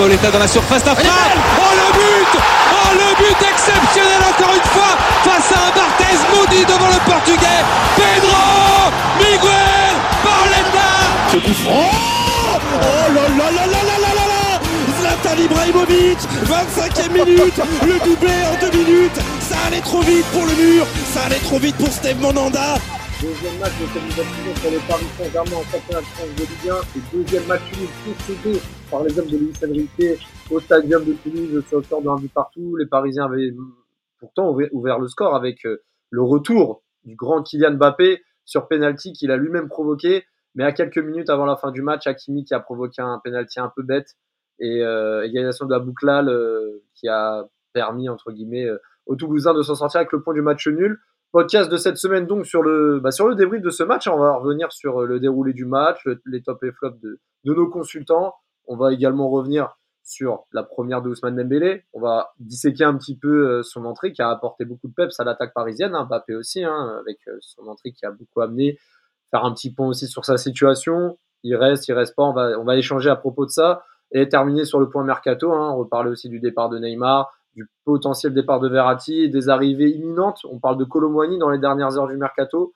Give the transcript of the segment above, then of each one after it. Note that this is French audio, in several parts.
Pauletta dans la surface, frappe. Oh le but. Oh le but exceptionnel encore une fois face à un Barthez maudit devant le portugais. Pedro Miguel Pauletta Ce coup franc. Oh là là là là là là là là. Zlatan Ibrahimovic 25e minute. Le doublé en deux minutes allait trop vite pour le mur Ça allait trop vite pour Steve Monanda Deuxième match de qualification pour le Paris Saint-Germain en championnat de France de Ligue 1 et deuxième match nul précédé par les hommes de Luis Enrique au stadium de Toulouse sur le score d'un but partout. Les Parisiens avaient pourtant ouvert le score avec euh, le retour du grand Kylian Mbappé sur penalty qu'il a lui-même provoqué. Mais à quelques minutes avant la fin du match, Hakimi qui a provoqué un penalty un peu bête et euh, égalisation de la Bouclal euh, qui a permis entre guillemets euh, aux Toulousains de s'en sortir avec le point du match nul. Podcast de cette semaine donc sur le bah, sur le débrief de ce match. On va revenir sur le déroulé du match, le, les top et flops de, nos consultants. On va également revenir sur la première de Ousmane Dembélé. On va disséquer un petit peu euh, son entrée qui a apporté beaucoup de peps à l'attaque parisienne, hein, aussi, hein, avec euh, son entrée qui a beaucoup amené. Faire un petit point aussi sur sa situation. Il reste, il reste pas. On va, on va échanger à propos de ça et terminer sur le point mercato. Hein, reparler aussi du départ de Neymar, du potentiel départ de Verratti, des arrivées imminentes. On parle de Colomboigny dans les dernières heures du mercato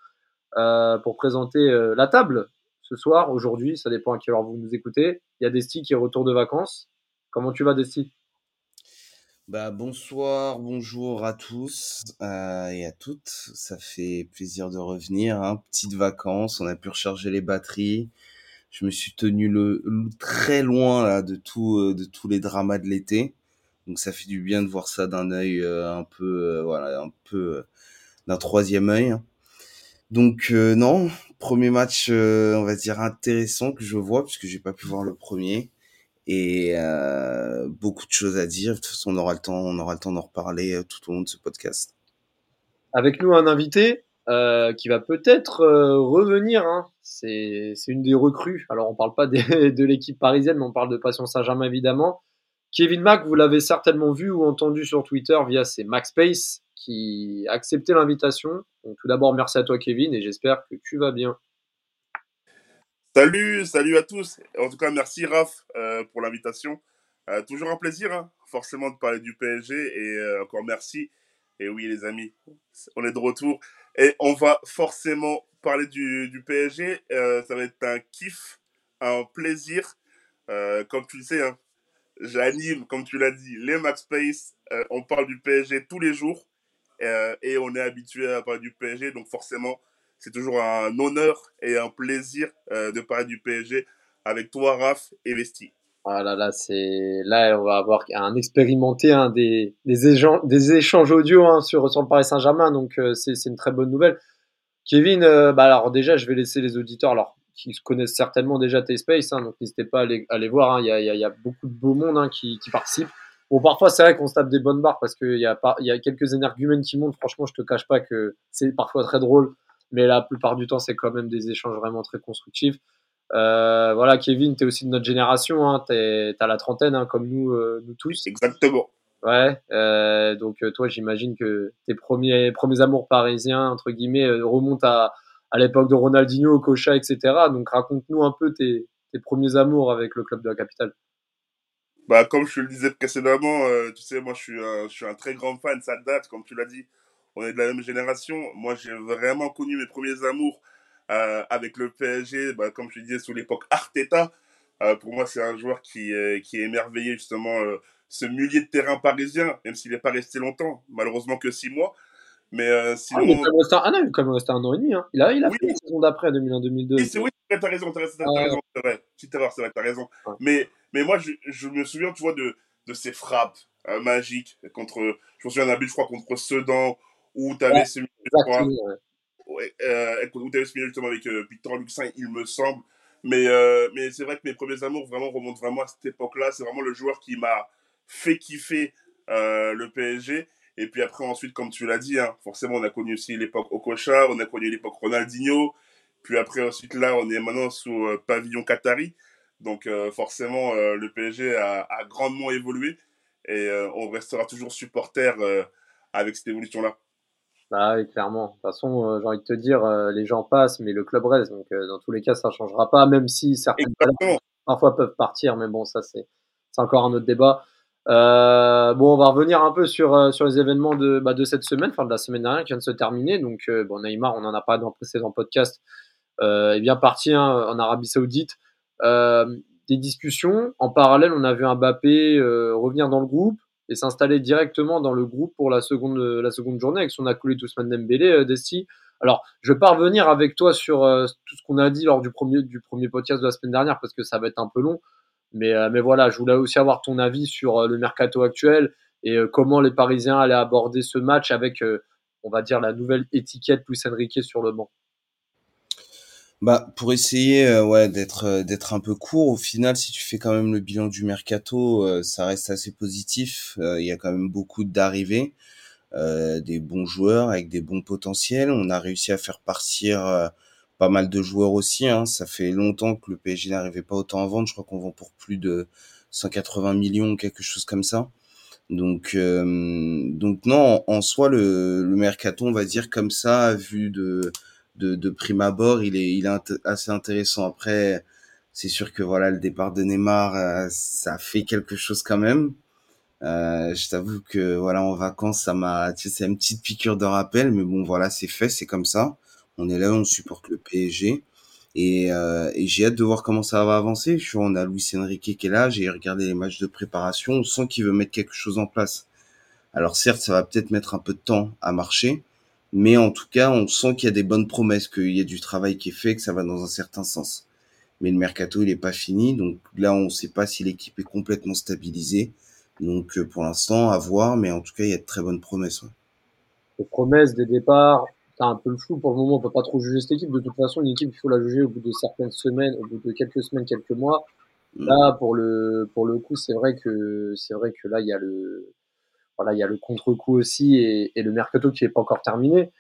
euh, pour présenter euh, la table ce soir, aujourd'hui, ça dépend à quelle heure vous nous écoutez. Il y a Desti qui est retour de vacances. Comment tu vas, Desti? Bah, bonsoir, bonjour à tous euh, et à toutes. Ça fait plaisir de revenir. Hein. Petites vacances, on a pu recharger les batteries. Je me suis tenu très loin de tous les dramas de l'été. Donc ça fait du bien de voir ça d'un œil euh, un peu, euh, voilà, un peu euh, d'un troisième œil. Donc euh, non, premier match, on va dire intéressant que je vois puisque j'ai pas pu voir le premier et beaucoup de choses à dire. De toute façon, on aura le temps, on aura le temps d'en reparler tout au long de ce podcast. Avec nous un invité qui va peut-être revenir. Hein. C'est une des recrues. Alors on parle pas de l'équipe parisienne, mais on parle de Passion Saint-Germain évidemment. Kevin Mack, vous l'avez certainement vu ou entendu sur Twitter via ses MaxSpace qui a accepté l'invitation. Tout d'abord merci à toi Kevin et j'espère que tu vas bien. Salut, salut à tous. En tout cas, merci Raph euh, pour l'invitation. Euh, toujours un plaisir, hein, forcément, de parler du PSG et euh, encore merci. Et oui, les amis, on est de retour et on va forcément parler du, du PSG. Ça va être un kiff, un plaisir. Comme tu le sais, hein, j'anime, comme tu l'as dit, les Max Space. Euh, on parle du PSG tous les jours euh, et on est habitué à parler du PSG, donc forcément, c'est toujours un honneur et un plaisir euh, de parler du PSG avec toi, Raph et Vesti. Ah là là, c'est là on va avoir un expérimenté hein, des des échanges, audio hein, sur sur Paris Saint-Germain, donc c'est une très bonne nouvelle. Kevin, bah alors déjà je vais laisser les auditeurs alors qui connaissent certainement déjà T-Space, hein, donc n'hésitez pas à aller, à aller voir. hein, Il y, a, y, y beaucoup de beau monde hein, qui, qui participe. Bon, parfois c'est vrai qu'on se tape des bonnes barres parce qu'il y a pas, y a quelques énergumènes qui montent. Franchement, je te cache pas que c'est parfois très drôle, mais la plupart du temps c'est quand même des échanges vraiment très constructifs. Euh, voilà, Kevin, tu es aussi de notre génération, hein, tu as la trentaine, hein, comme nous, euh, nous tous. Exactement. Ouais, euh, donc toi, j'imagine que tes premiers, premiers amours parisiens, entre guillemets, remontent à, à l'époque de Ronaldinho, Kocha, etc. Donc raconte-nous un peu tes, premiers amours avec le club de la capitale. Bah, comme je le disais précédemment, euh, tu sais, moi je suis, un, très grand fan, ça date, comme tu l'as dit, on est de la même génération. Moi j'ai vraiment connu mes premiers amours euh, avec le PSG, bah, comme je le disais, sous l'époque Arteta. Euh, pour moi, c'est un joueur qui, qui a émerveillé justement ce milieu de terrain parisien, même s'il n'est pas resté longtemps, malheureusement que six mois. Mais euh, Ah, sinon, il est resté un, ah non, il est quand même resté un an et demi. Hein. Il a, il a Oui. fait la saison d'après, 2001-2002. Oui, c'est oui, t'as raison, t'as raison, t'as Ouais. raison, c'est vrai. Petite erreur, c'est vrai, t'as raison. Ouais. Mais, mais moi, je, je me souviens, tu vois, de, de ces frappes euh, magiques contre, je me souviens d'un but, je crois, contre Sedan, où t'avais Ouais, ce milieu, ouais, euh, où t'avais ce milieu justement avec euh, Victor Luxin, il me semble. Mais, euh, mais c'est vrai que mes premiers amours vraiment remontent vraiment à cette époque-là. C'est vraiment le joueur qui m'a fait kiffer euh, le PSG. Et puis après, ensuite, comme tu l'as dit, hein, forcément, on a connu aussi l'époque Okocha, on a connu l'époque Ronaldinho. Puis après, ensuite, là, on est maintenant sous euh, pavillon Qatari. Donc, euh, forcément, euh, le PSG a, a grandement évolué. Et on restera toujours supporter avec cette évolution-là. Bah oui, clairement. De toute façon, j'ai envie de te dire, les gens passent, mais le club reste. Donc, dans tous les cas, ça changera pas, même si Exactement. parfois peuvent partir. Mais bon, ça, c'est c'est encore un autre débat. Euh, bon, on va revenir un peu sur, euh, sur les événements de, bah, de cette semaine, enfin de la semaine dernière qui vient de se terminer. Donc, euh, bon, Neymar, on en a pas dans le précédent podcast, euh, est bien parti hein, en Arabie Saoudite. Des discussions. En parallèle, on a vu un Mbappé revenir dans le groupe et s'installer directement dans le groupe pour la seconde, la seconde journée avec son acolyte Ousmane Dembélé, Desti. Alors, je vais pas revenir avec toi sur tout ce qu'on a dit lors du premier, du premier podcast de la semaine dernière parce que ça va être un peu long. Mais, euh, mais voilà, je voulais aussi avoir ton avis sur euh, le mercato actuel et euh, comment les Parisiens allaient aborder ce match avec, on va dire, la nouvelle étiquette Luis Enrique sur le banc. Bah, pour essayer ouais, d'être un peu court, au final, si tu fais quand même le bilan du mercato, ça reste assez positif. Il y a quand même beaucoup d'arrivées, des bons joueurs avec des bons potentiels. On a réussi à faire partir pas mal de joueurs aussi. Hein. Ça fait longtemps que le PSG n'arrivait pas autant à vendre. Je crois qu'on vend pour plus de 180 millions, quelque chose comme ça. Donc, euh, donc non, en, soi, le, le mercato, on va dire comme ça, vu de de, de prime abord, il est, il est assez intéressant. Après, c'est sûr que voilà, le départ de Neymar, euh, ça fait quelque chose quand même. Euh, je t'avoue que voilà, en vacances, ça m'a, tu sais, c'est une petite piqûre de rappel, mais bon, voilà, c'est fait, c'est comme ça. On est là, on supporte le PSG. Et, euh, et j'ai hâte de voir comment ça va avancer. Je vois, on a Luis Enrique qui est là, j'ai regardé les matchs de préparation, on sent qu'il veut mettre quelque chose en place. Alors certes, ça va peut-être mettre un peu de temps à marcher, mais en tout cas, on sent qu'il y a des bonnes promesses, qu'il y a du travail qui est fait, que ça va dans un certain sens. Mais le mercato, il est pas fini, donc là, on ne sait pas si l'équipe est complètement stabilisée. Donc euh, pour l'instant, à voir, mais en tout cas, il y a de très bonnes promesses. Les promesses des départs, c'est un peu le flou pour le moment. On peut pas trop juger cette équipe. De toute façon, une équipe, il faut la juger au bout de certaines semaines, au bout de quelques semaines, quelques mois. Mm. Là, pour le, pour le coup, c'est vrai que, c'est vrai que là, il y a le, voilà, il y a le contre-coup aussi et, et le mercato qui est pas encore terminé.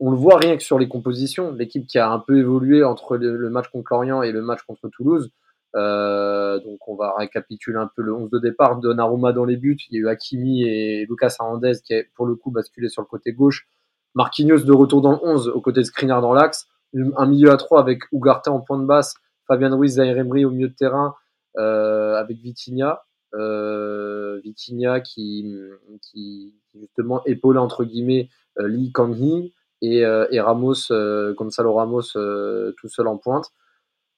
On le voit rien que sur les compositions. L'équipe qui a un peu évolué entre le, le match contre Lorient et le match contre Toulouse. Euh, donc, on va récapituler un peu le 11 de départ. Donnarumma dans les buts. Il y a eu Hakimi et Lucas Hernandez qui a, pour le coup, basculé sur le côté gauche. Marquinhos de retour dans le 11 aux côtés de Skriniar dans l'axe. Un milieu à 3 avec Ugarte en point de basse. Fabien Ruiz, Zaire au milieu de terrain euh, avec Vitinha. Euh, Vitinha qui, justement épaule entre guillemets euh, Lee Kang-hee et, euh, Ramos, Gonzalo Ramos tout seul en pointe.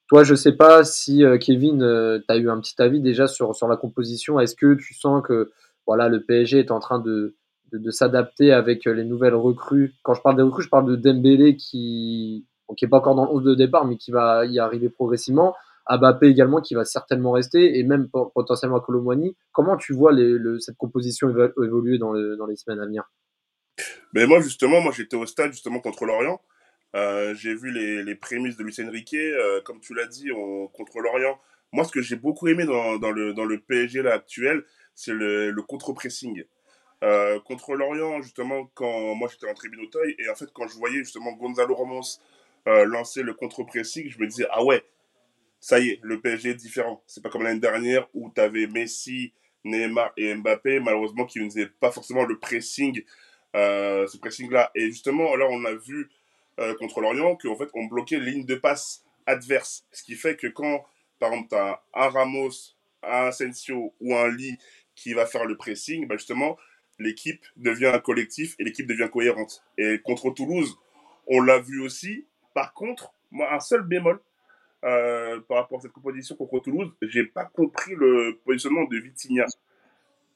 Toi, je sais pas si Kevin, tu as eu un petit avis déjà sur, sur la composition. Est-ce que tu sens que voilà, le PSG est en train de, de, s'adapter avec euh, les nouvelles recrues Quand je parle des recrues, je parle de Dembélé qui bon, qui est pas encore dans le 11 de départ, mais qui va y arriver progressivement. Mbappé également qui va certainement rester et même potentiellement Colomwani. Comment tu vois cette composition évoluer dans, le, dans les semaines à venir? Mais moi, justement, moi j'étais au stade justement contre Lorient. Euh, j'ai vu les, prémices de Luis Enrique, euh, comme tu l'as dit, on, contre Lorient. Moi, ce que j'ai beaucoup aimé dans, le, PSG là, actuel, c'est le contre-pressing. Euh, contre Lorient, justement, quand moi j'étais en tribune Auteuil, et en fait, quand je voyais justement Gonzalo Ramos euh, lancer le contre-pressing, je me disais, ah ouais, ça y est, le PSG est différent. C'est pas comme l'année dernière où tu avais Messi, Neymar et Mbappé, malheureusement, qui ne faisaient pas forcément le pressing, euh, ce pressing-là. Et justement, là, on a vu contre Lorient qu'en fait, on bloquait les lignes de passe adverses. Ce qui fait que quand, par exemple, tu as un Ramos, un Asensio ou un Lee qui va faire le pressing, bah justement, l'équipe devient un collectif et l'équipe devient cohérente. Et contre Toulouse, on l'a vu aussi. Par contre, moi, un seul bémol, euh, par rapport à cette composition contre Toulouse, j'ai pas compris le positionnement de Vitinha.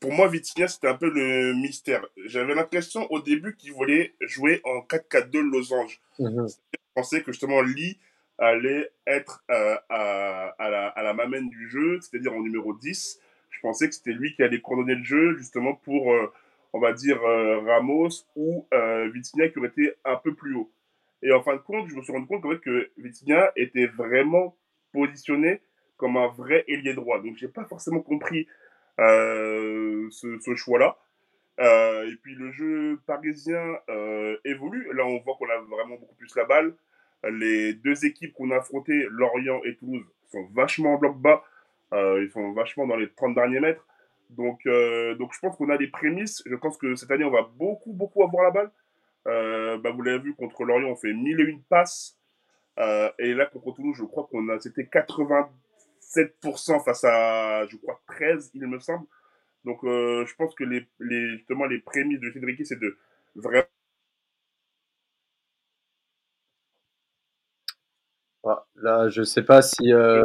Pour moi, Vitinha, c'était un peu le mystère. J'avais l'impression au début qu'il voulait jouer en 4-4-2 losange. Mm -hmm. Je pensais que justement Lee allait être euh, à, à, la, à la mamenne du jeu, c'est-à-dire en numéro 10. Je pensais que c'était lui qui allait coordonner le jeu justement pour, euh, on va dire, euh, Ramos ou Vitinha qui aurait été un peu plus haut. Et en fin de compte, je me suis rendu compte qu'en fait, que Vitinha était vraiment positionné comme un vrai ailier droit. Donc, j'ai pas forcément compris euh, ce, choix-là. Euh, et puis, le jeu parisien euh, évolue. Là, on voit qu'on a vraiment beaucoup plus la balle. Les deux équipes qu'on a affrontées, Lorient et Toulouse, sont vachement en bloc bas. Euh, ils sont vachement dans les 30 derniers mètres. Donc, euh, donc je pense qu'on a des prémices. Je pense que cette année, on va beaucoup, beaucoup avoir la balle. Euh, bah, vous l'avez vu, contre Lorient, on fait 1001 passes. Euh, et là, contre Toulouse, je crois qu'on a, c'était 87% face à, je crois, 13, il me semble. Donc, je pense que les, les, justement, les prémices de Cédric, c'est de vraiment. là, je sais pas si. Ouais.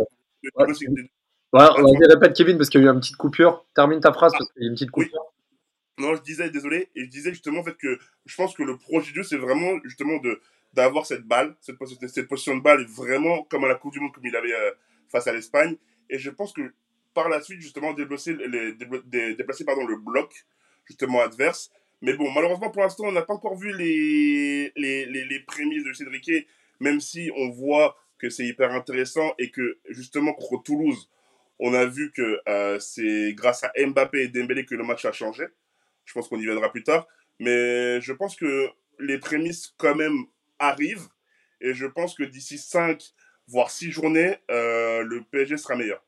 Ouais, on va répète Kevin parce qu'il y a eu une petite coupure. Termine ta phrase parce qu'il y a une petite coupure. Non, je disais, désolé, et je disais justement en fait que je pense que le projet de jeu, c'est vraiment justement d'avoir cette balle, cette, position de balle, vraiment comme à la Coupe du Monde, comme il avait euh, face à l'Espagne. Et je pense que par la suite, justement, déplacer, les, dé, déplacer pardon, le bloc, justement, adverse. Mais bon, malheureusement, pour l'instant, on n'a pas encore vu les, les, les, les prémices de Cédric, même si on voit que c'est hyper intéressant et que, justement, contre Toulouse, on a vu que euh, c'est grâce à Mbappé et Dembélé que le match a changé. Je pense qu'on y viendra plus tard. Mais je pense que les prémices, quand même, arrivent. Et je pense que d'ici 5, voire 6 journées, euh, le PSG sera meilleur.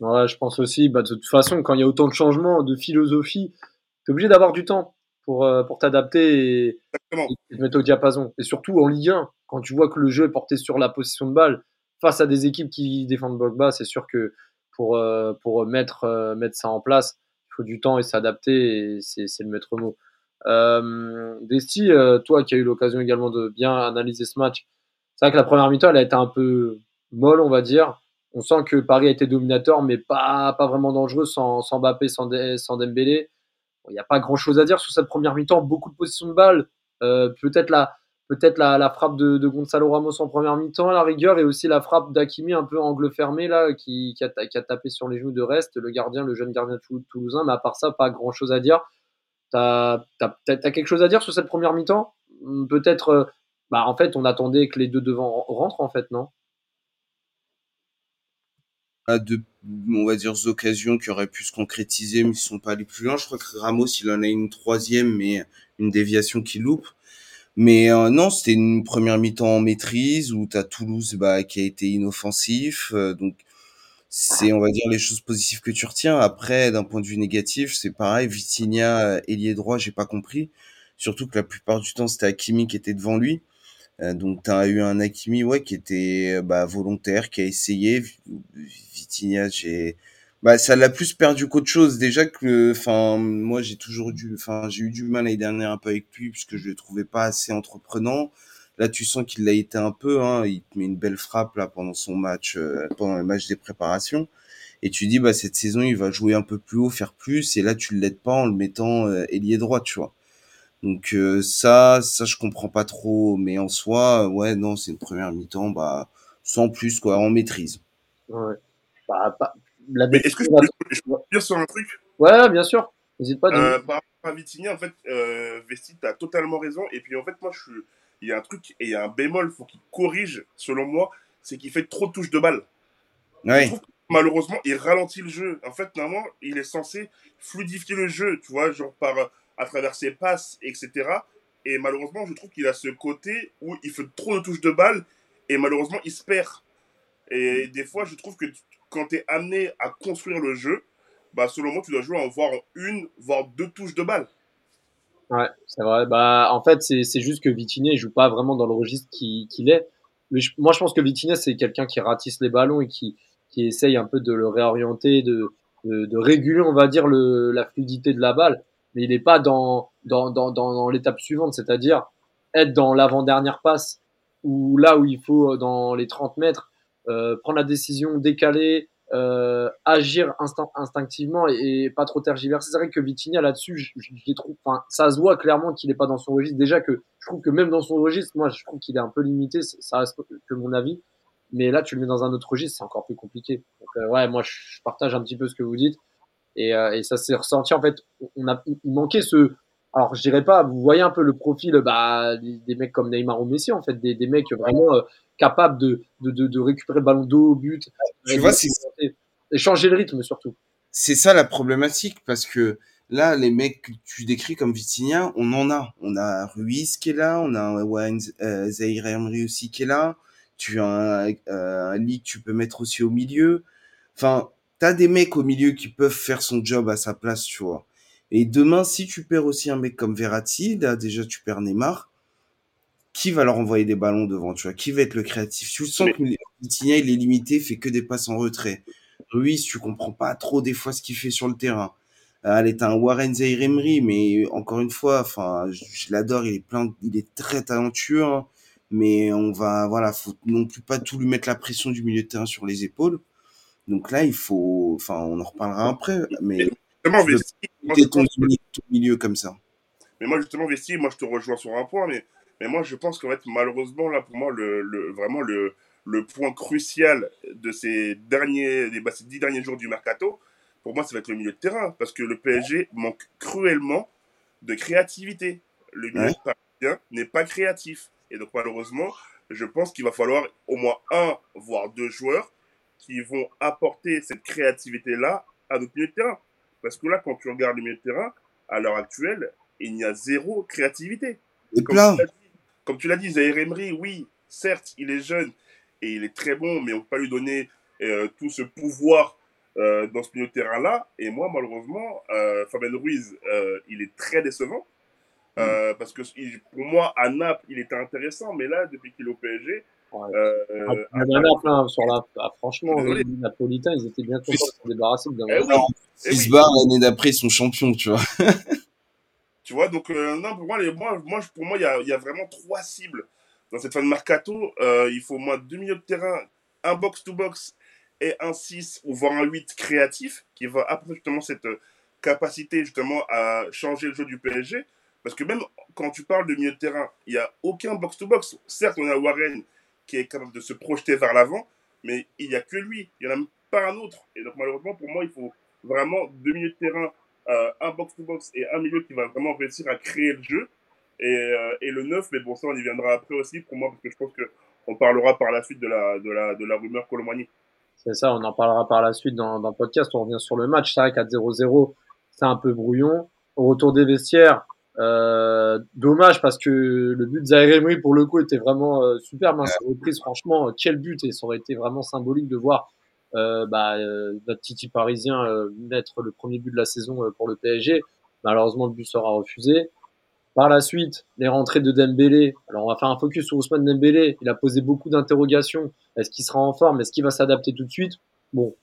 Ouais, je pense aussi. Bah, de toute façon, quand il y a autant de changements, de philosophie, tu es obligé d'avoir du temps pour, euh, pour t'adapter et, et, te mettre au diapason. Et surtout en Ligue 1, quand tu vois que le jeu est porté sur la position de balle, face à des équipes qui défendent bloc bas, c'est sûr que pour, euh, pour mettre, euh, mettre ça en place, il faut du temps et s'adapter, et c'est le maître mot. Euh, Desti, euh, toi qui as eu l'occasion également de bien analyser ce match, c'est vrai que la première mi-temps, elle a été un peu molle, on va dire. On sent que Paris a été dominateur, mais pas, pas vraiment dangereux sans, sans Mbappé, sans, sans Dembélé. Il n'y a pas grand-chose à dire sur cette première mi-temps. Beaucoup de positions de balle. Euh, peut-être la, peut-être la, frappe de, Gonzalo Ramos en première mi-temps, à la rigueur, et aussi la frappe d'Akimi un peu angle fermé, là, qui, a, tapé sur les genoux de Reste, le gardien, le jeune gardien toulousain. Mais à part ça, pas grand-chose à dire. T'as as, as, quelque chose à dire sur cette première mi-temps? Peut-être, euh, bah, en fait, on attendait que les deux devant rentrent, en fait, non? De, on va dire, occasions qui auraient pu se concrétiser, mais ils sont pas allés plus loin. Je crois que Ramos, il en a une troisième, mais une déviation qui loupe. Mais euh, non, c'était une première mi-temps en maîtrise où tu Toulouse bah, qui a été inoffensif. Euh, donc, c'est, on va dire, les choses positives que tu retiens. Après, d'un point de vue négatif, c'est pareil. Vitinha, ailier droit, j'ai pas compris. Surtout que la plupart du temps, c'était Hakimi qui était devant lui. Euh, donc, tu eu un Hakimi ouais, qui était bah, volontaire, qui a essayé. Vitinha, j'ai bah ça l'a plus perdu qu'autre chose. Déjà que enfin moi j'ai toujours dû enfin j'ai eu du mal l'année dernière un peu avec lui puisque je le trouvais pas assez entreprenant. Là tu sens qu'il l'a été un peu hein. Il te met une belle frappe là pendant son match euh, pendant le match des préparations. Et tu dis bah cette saison il va jouer un peu plus haut faire plus. Et là tu l'aides pas en le mettant euh, ailier droit tu vois. Donc euh, ça ça je comprends pas trop. Mais en soi ouais non c'est une première mi-temps bah sans plus quoi en maîtrise. Ouais. Bah, pas, la Mais est-ce que je peux, je peux dire sur un truc? Ouais, bien sûr. N'hésite pas. Euh, par rapport à Vitigny, en fait, euh, Vesti, t'as totalement raison. Et puis, en fait, moi, je suis... il y a un truc et il y a un bémol, faut qu'il corrige, selon moi, c'est qu'il fait trop de touches de balle. Ouais. malheureusement, il ralentit le jeu. En fait, normalement, il est censé fluidifier le jeu, tu vois, genre par, à travers ses passes, etc. Et malheureusement, je trouve qu'il a ce côté où il fait trop de touches de balle et malheureusement, il se perd. Et des fois, je trouve que quand tu es amené à construire le jeu, bah, selon moi, tu dois jouer en voir une, voire deux touches de balle. Ouais, c'est vrai. Bah, en fait, c'est juste que Vitiné joue pas vraiment dans le registre qu'il qu est. Mais moi, je pense que Vitiné c'est quelqu'un qui ratisse les ballons et qui, qui essaye un peu de le réorienter, de, de, réguler, on va dire, le, la fluidité de la balle. Mais il n'est pas dans, dans, dans, dans, l'étape suivante, c'est-à-dire être dans l'avant-dernière passe ou là où il faut, dans les 30 mètres, euh, prendre la décision, décaler, euh, agir instinct, instinctivement et, pas trop tergiverser. C'est vrai que Vitinha là-dessus, je, je, je trouve, enfin, ça se voit clairement qu'il n'est pas dans son registre. Déjà que je trouve que même dans son registre, moi, je trouve qu'il est un peu limité. Ça reste que mon avis. Mais là, tu le mets dans un autre registre, c'est encore plus compliqué. Euh, ouais, moi, je partage un petit peu ce que vous dites. Et, euh, et ça s'est ressenti. En fait, on a, il manquait ce. Alors, je dirais pas. Vous voyez un peu le profil, bah, des, des mecs comme Neymar ou Messi, en fait, des, des mecs vraiment euh, capable de, de, de, de, récupérer le ballon d'eau au but. Tu vois, c'est et changer le rythme surtout. C'est ça la problématique parce que là, les mecs que tu décris comme Vitinha, on en a. On a Ruiz qui est là, on a Wayne euh, Zahir Emery aussi qui est là. Tu as un, euh, un lit que tu peux mettre aussi au milieu. Enfin, t'as des mecs au milieu qui peuvent faire son job à sa place, tu vois. Et demain, si tu perds aussi un mec comme Verratti, là déjà tu perds Neymar, qui va leur envoyer des ballons devant, tu vois? Qui va être le créatif? Tu sens que Vitinha, il est limité, fait que des passes en retrait. Ruiz, tu comprends pas trop des fois ce qu'il fait sur le terrain. Elle est un Warren Zaire mais encore une fois, enfin, je, l'adore, il est plein, il est très talentueux, hein. mais on va, voilà, faut non plus pas tout lui mettre la pression du milieu de terrain sur les épaules. Donc là, il faut, enfin, on en reparlera après, mais ton, milieu comme ça. Mais moi, justement, Vesti, moi, je te rejoins sur un point, mais, mais moi, je pense qu'en fait, malheureusement, là, pour moi, le, le vraiment le, le point crucial de ces derniers, des, bah, ces dix derniers jours du mercato, pour moi, ça va être le milieu de terrain, parce que le PSG manque cruellement de créativité. Le milieu de terrain n'est pas créatif. Et donc, malheureusement, je pense qu'il va falloir au moins un, voire deux joueurs qui vont apporter cette créativité-là à notre milieu de terrain. Parce que là, quand tu regardes le milieu de terrain, à l'heure actuelle, il y a zéro créativité. Comme, tu l'as dit, Zaire Emery, oui, certes, il est jeune et il est très bon, mais on ne peut pas lui donner euh, tout ce pouvoir euh, dans ce milieu de terrain-là. Et moi, malheureusement, euh, Fabien Ruiz, euh, il est très décevant. Mm. Parce que pour moi, à Naples, il était intéressant, mais là, depuis qu'il est au PSG, Ouais. Euh, ah, hein, sur la, ah, franchement, les Napolitains, ils étaient bien contents de se débarrasser d'un eh oui. Fisbar, eh l'année d'après, ils sont champions, tu vois. tu vois, donc, euh, non, pour moi, les, moi, moi, pour moi, il y a, y a, vraiment trois cibles dans cette fin de mercato. Euh, il faut au moins deux milieux de terrain, un box-to-box et un 6 ou voire un 8 créatif qui va apporter justement cette capacité justement à changer le jeu du PSG. Parce que même quand tu parles de milieu de terrain, il n'y a aucun box-to-box. Certes, on a Warren qui est capable de se projeter vers l'avant, mais il n'y a que lui. Il n'y en a même pas un autre. Et donc, malheureusement, pour moi, il faut vraiment deux milieux de terrain, euh, un box-to-box et un milieu qui va vraiment réussir à créer le jeu. Et, euh, le 9, mais bon, ça, on y viendra après aussi pour moi, parce que je pense qu'on parlera par la suite de la, rumeur Colomani. C'est ça, on en parlera par la suite dans, dans le podcast. On revient sur le match. C'est vrai qu'à 0-0, c'est un peu brouillon. Au retour des vestiaires, euh, dommage parce que le but de Zaire pour le coup était vraiment euh, super mince reprise franchement quel but et ça aurait été vraiment symbolique de voir euh, bah, euh, notre Titi parisien euh, mettre le premier but de la saison pour le PSG malheureusement le but sera refusé. Par la suite les rentrées de Dembélé. Alors on va faire un focus sur Ousmane Dembélé. Il a posé beaucoup d'interrogations. Est-ce qu'il sera en forme? Est-ce qu'il va s'adapter tout de suite? Bon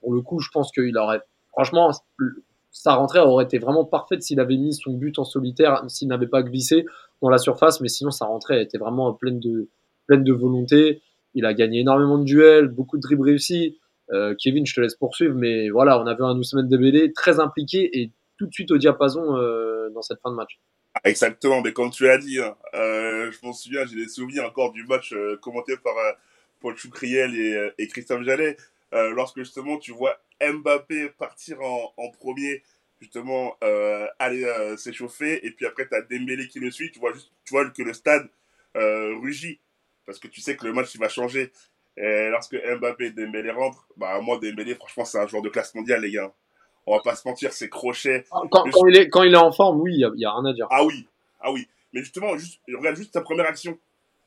pour le coup je pense qu'il aurait franchement sa rentrée aurait été vraiment parfaite s'il avait mis son but en solitaire, s'il n'avait pas glissé dans la surface, mais sinon sa rentrée était vraiment pleine de, pleine de volonté. Il a gagné énormément de duels, beaucoup de dribbles réussis. Euh, Kevin, je te laisse poursuivre, mais voilà, on a vu un Ousmane Dembélé très impliqué et tout de suite au diapason euh, dans cette fin de match. Exactement, mais comme tu l'as dit, hein, euh, je m'en souviens, j'ai des souvenirs encore du match euh, commenté par Paul Choucriel et, et Christophe Jallet, lorsque justement tu vois Mbappé partir en, en premier, justement, euh, aller euh, s'échauffer, et puis après, tu as Dembélé qui le suit, tu vois, juste, tu vois que le stade euh, rugit, parce que tu sais que le match, il va changer. Et lorsque Mbappé et Dembélé rentrent, bah, moi, Dembélé, franchement, c'est un joueur de classe mondiale, les gars. On va pas se mentir, c'est crochet. Quand, quand, il est, quand il est en forme, oui, il n'y a, a, rien à dire. Ah oui, ah oui. Mais justement, juste, regarde juste sa première action.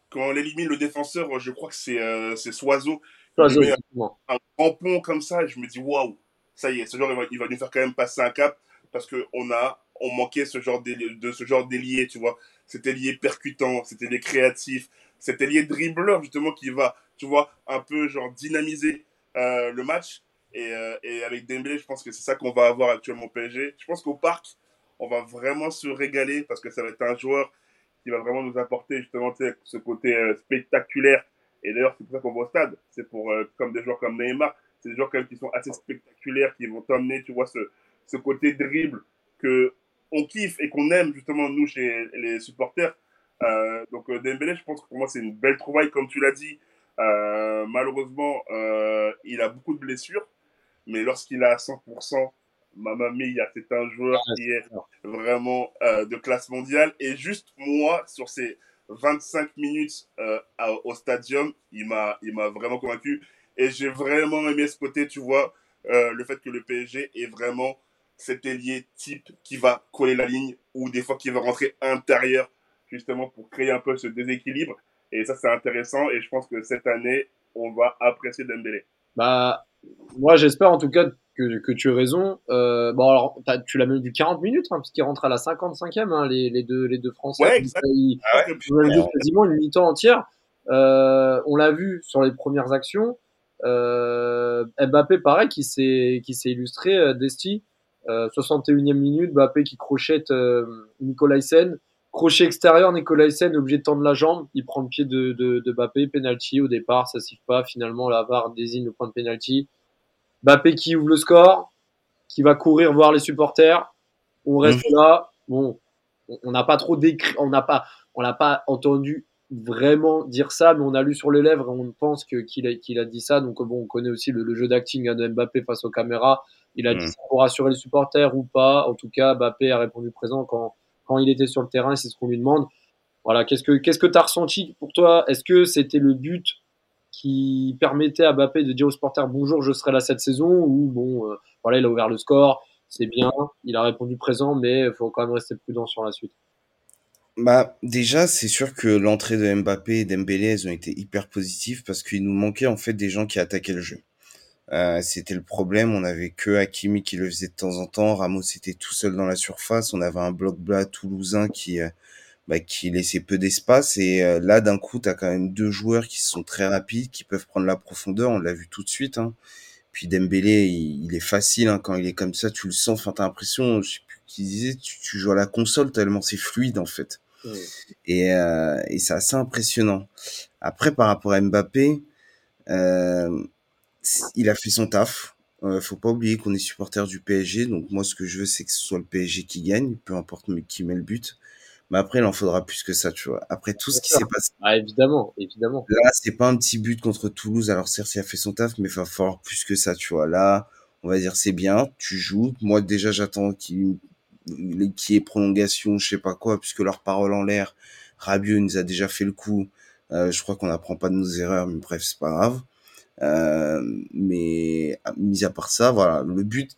Quand on élimine le défenseur, je crois que c'est euh, Soiseau un grand pont comme ça, je me dis waouh, ça y est, ce genre il va, il va, nous faire quand même passer un cap parce que on a, on manquait ce genre de, ce genre d'ailier, tu vois. C'était lié percutant, c'était des créatifs, c'était lié dribbleur justement qui va, tu vois, un peu genre dynamiser euh, le match. Et, euh, et, avec Dembélé, je pense que c'est ça qu'on va avoir actuellement au PSG. Je pense qu'au parc, on va vraiment se régaler parce que ça va être un joueur qui va vraiment nous apporter justement ce côté euh, spectaculaire et d'ailleurs, c'est pour ça qu'on va au stade. C'est pour, euh, comme des joueurs comme Neymar, c'est des joueurs quand même qui sont assez spectaculaires, qui vont t'emmener, tu vois, ce, ce côté dribble que on kiffe et qu'on aime justement nous chez les supporters. Euh, donc euh, Dembélé, je pense que pour moi c'est une belle trouvaille, comme tu l'as dit. Euh, malheureusement, il a beaucoup de blessures, mais lorsqu'il a à 100%, Mamma Mia, c'est un joueur qui est vraiment euh, de classe mondiale. Et juste moi, sur ces 25 minutes euh, au stadium, il m'a, il m'a vraiment convaincu. Et j'ai vraiment aimé ce côté, tu vois, euh, le fait que le PSG est vraiment cet ailier type qui va coller la ligne ou des fois qui va rentrer intérieur, justement pour créer un peu ce déséquilibre. Et ça, c'est intéressant. Et je pense que cette année, on va apprécier Dembélé. Bah, moi, j'espère en tout cas que, que tu as raison. Euh, bon, alors, tu l'as même du 40 minutes, hein, puisqu'il rentre à la 55e, hein, les, les, deux, les deux Français. Ouais. Ils, ah ouais. quasiment une mi-temps entière. Euh, on l'a vu sur les premières actions. Euh, Mbappé, pareil, qui s'est qui s'est illustré, euh, Desti, 61e minute, Mbappé qui crochette Nicolaisen, crochet extérieur, Nicolaisen est obligé de tendre la jambe, il prend le pied de, de, de Mbappé, penalty au départ, ça siffle pas, finalement la VAR désigne le point de penalty. Mbappé qui ouvre le score, qui va courir voir les supporters, on reste mmh. là, bon, on n'a pas trop décrit, on n'a pas, on n'a pas entendu vraiment dire ça, mais on a lu sur les lèvres et on pense qu'il a, qu'il a dit ça. Donc bon, on connaît aussi le, jeu d'acting de Mbappé face aux caméras. Il a dit mm. ça pour rassurer les supporters ou pas. En tout cas, Mbappé a répondu présent quand, quand il était sur le terrain, c'est ce qu'on lui demande. Voilà, qu'est-ce que qu'est-ce que tu as ressenti pour toi? Est-ce que c'était le but qui permettait à Mbappé de dire aux supporters bonjour, je serai là cette saison? Ou bon, euh, voilà, il a ouvert le score, c'est bien, il a répondu présent, mais il faut quand même rester prudent sur la suite. Bah, déjà, c'est sûr que l'entrée de Mbappé et Dembélé, elles ont été hyper positives parce qu'il nous manquait en fait des gens qui attaquaient le jeu. Euh, c'était le problème. On avait que Hakimi qui le faisait de temps en temps. Ramos était tout seul dans la surface. On avait un bloc bas toulousain qui, euh, bah, qui laissait peu d'espace. Et euh, là, d'un coup, tu as quand même deux joueurs qui sont très rapides, qui peuvent prendre la profondeur. On l'a vu tout de suite. Hein. Puis Dembélé, il, est facile hein, quand il est comme ça. Tu le sens. Enfin, t'as l'impression, je sais plus qui disait, tu, tu joues à la console tellement c'est fluide en fait. Et, euh, et c'est assez impressionnant. Après, par rapport à Mbappé, euh, il a fait son taf. Euh, faut pas oublier qu'on est supporter du PSG, donc moi ce que je veux c'est que ce soit le PSG qui gagne, peu importe qui met le but. Mais après, il en faudra plus que ça, tu vois. Après tout ce qui s'est passé. Ah, évidemment, évidemment. Là, c'est pas un petit but contre Toulouse. Alors, certes, il a fait son taf, mais il va falloir plus que ça, tu vois. Là, on va dire, c'est bien, tu joues. Moi, déjà, j'attends qu'il qui est prolongation, je sais pas quoi, puisque leur parole en l'air, Rabiot nous a déjà fait le coup. Euh, je crois qu'on n'apprend pas de nos erreurs, mais bref, c'est pas grave. Euh, mais mis à part ça, voilà, le but,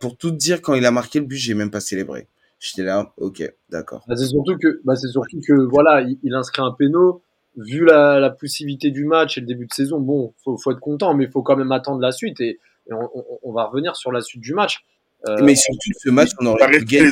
pour tout dire, quand il a marqué le but, j'ai même pas célébré. J'étais là, ok, d'accord. Bah, c'est surtout que, bah, c'est surtout que, voilà, il, inscrit un péno. Vu la, la poussivité du match et le début de saison, bon, faut, faut être content, mais il faut quand même attendre la suite et, on, on, va revenir sur la suite du match. Euh, mais surtout, ce match, on aurait gagner.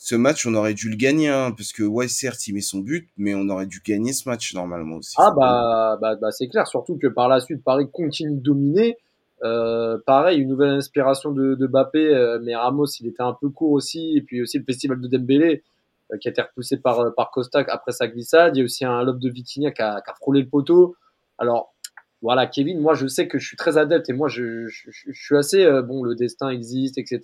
Ce match, on aurait dû le gagner, hein, parce que, ouais, certes, il met son but, mais on aurait dû gagner ce match normalement aussi. Ah, bah, bah, bah c'est clair, surtout que par la suite, Paris continue de dominer. Euh, pareil, une nouvelle inspiration de, de Bappé, euh, mais Ramos, il était un peu court aussi, et puis aussi le festival de Dembélé, euh, qui a été repoussé par, par Costa après sa glissade. Il y a aussi un lob de Vitinha qui a, qui a frôlé le poteau. Alors, voilà, Kevin, moi je sais que je suis très adepte et moi je, je, je, suis assez bon, le destin existe, etc.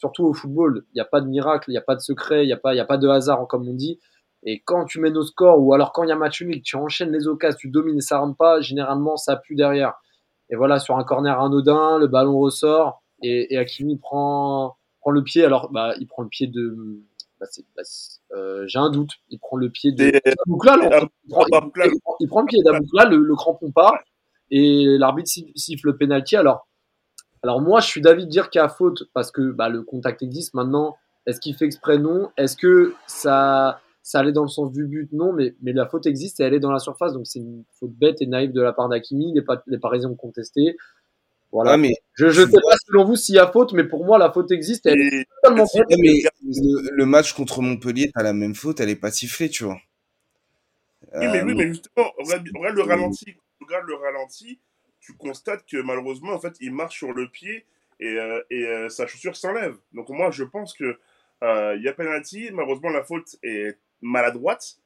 Surtout au football, il n'y a pas de miracle, il n'y a pas de secret, il n'y a pas, il y a pas de hasard comme on dit. Et quand tu mets nos scores ou alors quand il y a match unique, tu enchaînes les occasions, tu domines et ça rentre pas, généralement ça pue derrière. Et voilà, sur un corner anodin, le ballon ressort et, et Hakimi prend, prend le pied. Alors, bah, il prend le pied de. Bah, bah, euh, J'ai un doute. Il prend le pied de. Daboukla, il, prend, il, prend, le pied d'Aboukla, le, le crampon part et l'arbitre siffle le penalty. Alors, alors moi, je suis d'avis de dire qu'il y a faute parce que bah, le contact existe. Maintenant, est-ce qu'il fait exprès? Non. Est-ce que ça, ça allait dans le sens du but? Non, mais, mais la faute existe et elle est dans la surface. Donc c'est une faute bête et naïve de la part d'Akimi. Les, les Parisiens ont contesté. Voilà. mais je ne sais pas selon vous s'il y a faute, mais pour moi, la faute existe. elle est totalement mais le, match contre Montpellier, tu la même faute, elle est pas sifflée, tu vois. Oui, mais, oui, euh, mais justement, regarde, regarde le ralenti regardes le ralenti, tu constates que malheureusement, en fait, il marche sur le pied et, euh, et euh, sa chaussure s'enlève. Donc moi, je pense que euh, il y a penalty. Malheureusement, la faute est maladroite.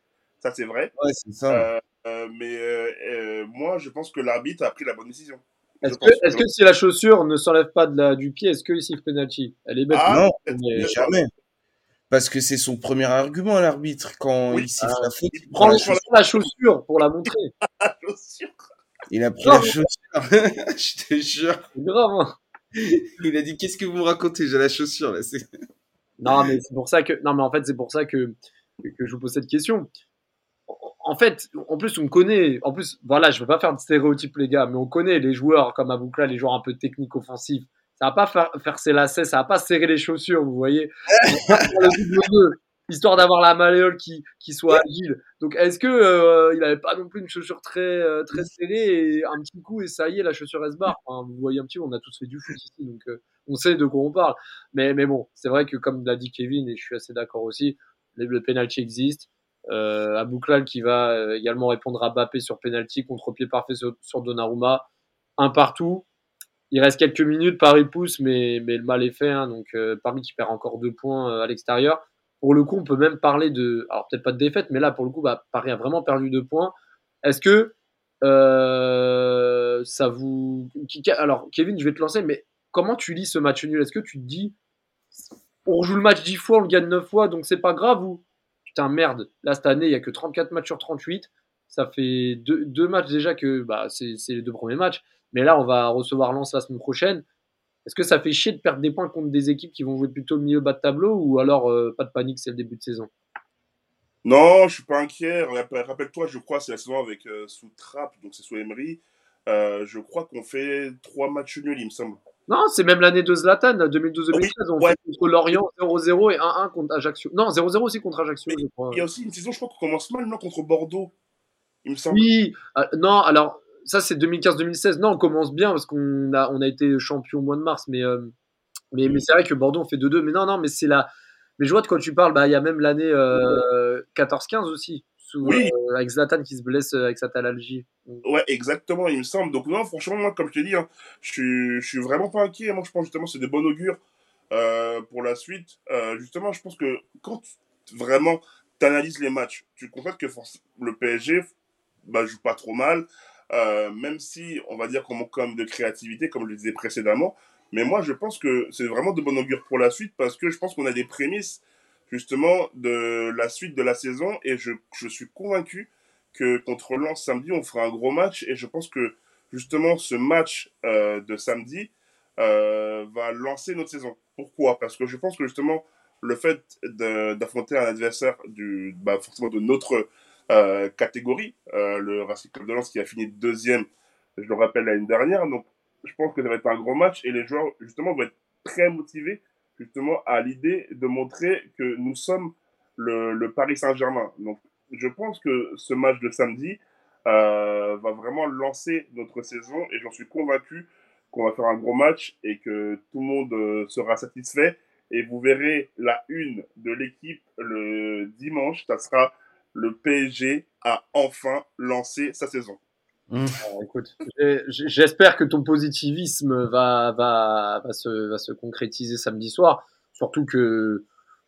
Ça, c'est vrai. Ouais, c'est ça. mais moi, je pense que l'arbitre a pris la bonne décision. Est-ce que, est que, si la chaussure ne s'enlève pas de la, du pied, est-ce qu'il siffle penalty? Elle est bête. Ah, non, jamais. Parce que c'est son premier argument, l'arbitre, quand il siffle la faute. Il prend la chaussure pour la montrer. la chaussure. Il a pris la chaussure. je te jure. C'est grave. Hein. Il a dit Qu'est-ce que vous me racontez? J'ai la chaussure là. Non, mais c'est pour ça que. Non, mais en fait, c'est pour ça que, que je vous pose cette question. En fait, en plus, on connaît. En plus, voilà, je veux pas faire de stéréotypes, les gars, mais on connaît les joueurs comme Aboukla, les joueurs un peu techniques offensifs. Ça va pas faire, faire ses lacets, ça va pas serrer les chaussures, vous voyez. histoire d'avoir la malléole qui, qui soit agile. Donc, est-ce que euh, il avait pas non plus une chaussure très euh, très serrée et un petit coup et ça y est, la chaussure se barre? Enfin, vous voyez un petit, peu, on a tous fait du foot ici, donc euh, on sait de quoi on parle. Mais mais bon, c'est vrai que comme l'a dit Kevin et je suis assez d'accord aussi, le, le penalty existe. Euh, Abouklal qui va euh, également répondre à Bappé sur penalty, contre-pied parfait sur, sur Donnarumma, un partout. Il reste quelques minutes, Paris pousse, mais, mais le mal est fait. Hein, donc euh, Paris qui perd encore deux points à l'extérieur. Pour le coup, on peut même parler de, alors peut-être pas de défaite, mais là pour le coup, bah, Paris a vraiment perdu deux points. Est-ce que euh, ça vous, alors Kevin, je vais te lancer, mais comment tu lis ce match nul? Est-ce que tu te dis, on joue le match dix fois, on le gagne neuf fois, donc c'est pas grave ou putain merde, là cette année il y a que 34 matchs sur 38, ça fait deux, deux matchs déjà que bah, c'est les deux premiers matchs, mais là on va recevoir Lens la semaine prochaine. Est-ce que ça fait chier de perdre des points contre des équipes qui vont jouer plutôt milieu bas de tableau ou alors euh, pas de panique, c'est le début de saison? Non, je suis pas inquiet. Rappelle-toi, je crois c'est la saison avec euh, sous Trapp, donc c'est sous Emery. Euh, je crois qu'on fait trois matchs nuls, il me semble. Non, c'est même l'année de Zlatan, 2012-2013. Oui, on ouais. fait contre Lorient 0-0 et 1-1 contre Ajaccio. Non, 0-0 aussi contre Ajaccio, Mais je crois. Il y a aussi une saison, je crois qu'on commence mal, non, contre Bordeaux, il me semble. Oui, euh, non, alors ça c'est 2015-2016. Non, on commence bien parce qu'on a, on a été champion au mois de mars, mais, euh, mais, mais c'est vrai que Bordeaux on fait 2-2. Mais non, non, mais c'est la. Mais je vois de quoi tu parles, bah, il y a même l'année euh, 14-15 aussi. Sous, Oui. euh, avec Zlatan qui se blesse euh, avec sa talalgie. Ouais, exactement, il me semble. Donc, non, franchement, moi, comme je t'ai dit, hein, je suis, je suis vraiment pas inquiet. Moi, je pense justement c'est des bons augures euh, pour la suite. Euh, justement, je pense que quand tu- vraiment tu analyses les matchs, tu constates que le PSG bah, joue pas trop mal, euh, même si on va dire qu'on manque quand même de créativité, comme je le disais précédemment. Mais moi, je pense que c'est vraiment de bon augure pour la suite parce que je pense qu'on a des prémices justement de la suite de la saison et je, je suis convaincu que contre Lens samedi, on fera un gros match et je pense que justement ce match euh, de samedi euh, va lancer notre saison. Pourquoi? Parce que je pense que justement le fait d'affronter un adversaire du, bah, forcément de notre euh, catégorie, euh, le Racing Club de Lens qui a fini deuxième, je le rappelle l'année dernière, donc je pense que ça va être un gros match et les joueurs justement vont être très motivés justement à l'idée de montrer que nous sommes le, le Paris Saint-Germain. Donc je pense que ce match de samedi euh, va vraiment lancer notre saison et j'en suis convaincu qu'on va faire un gros match et que tout le monde euh, sera satisfait. Et vous verrez la une de l'équipe le dimanche, ça sera le PSG a enfin lancé sa saison. Mmh. Alors, écoute, j'espère que ton positivisme va, va, va, se, va se concrétiser samedi soir. Surtout que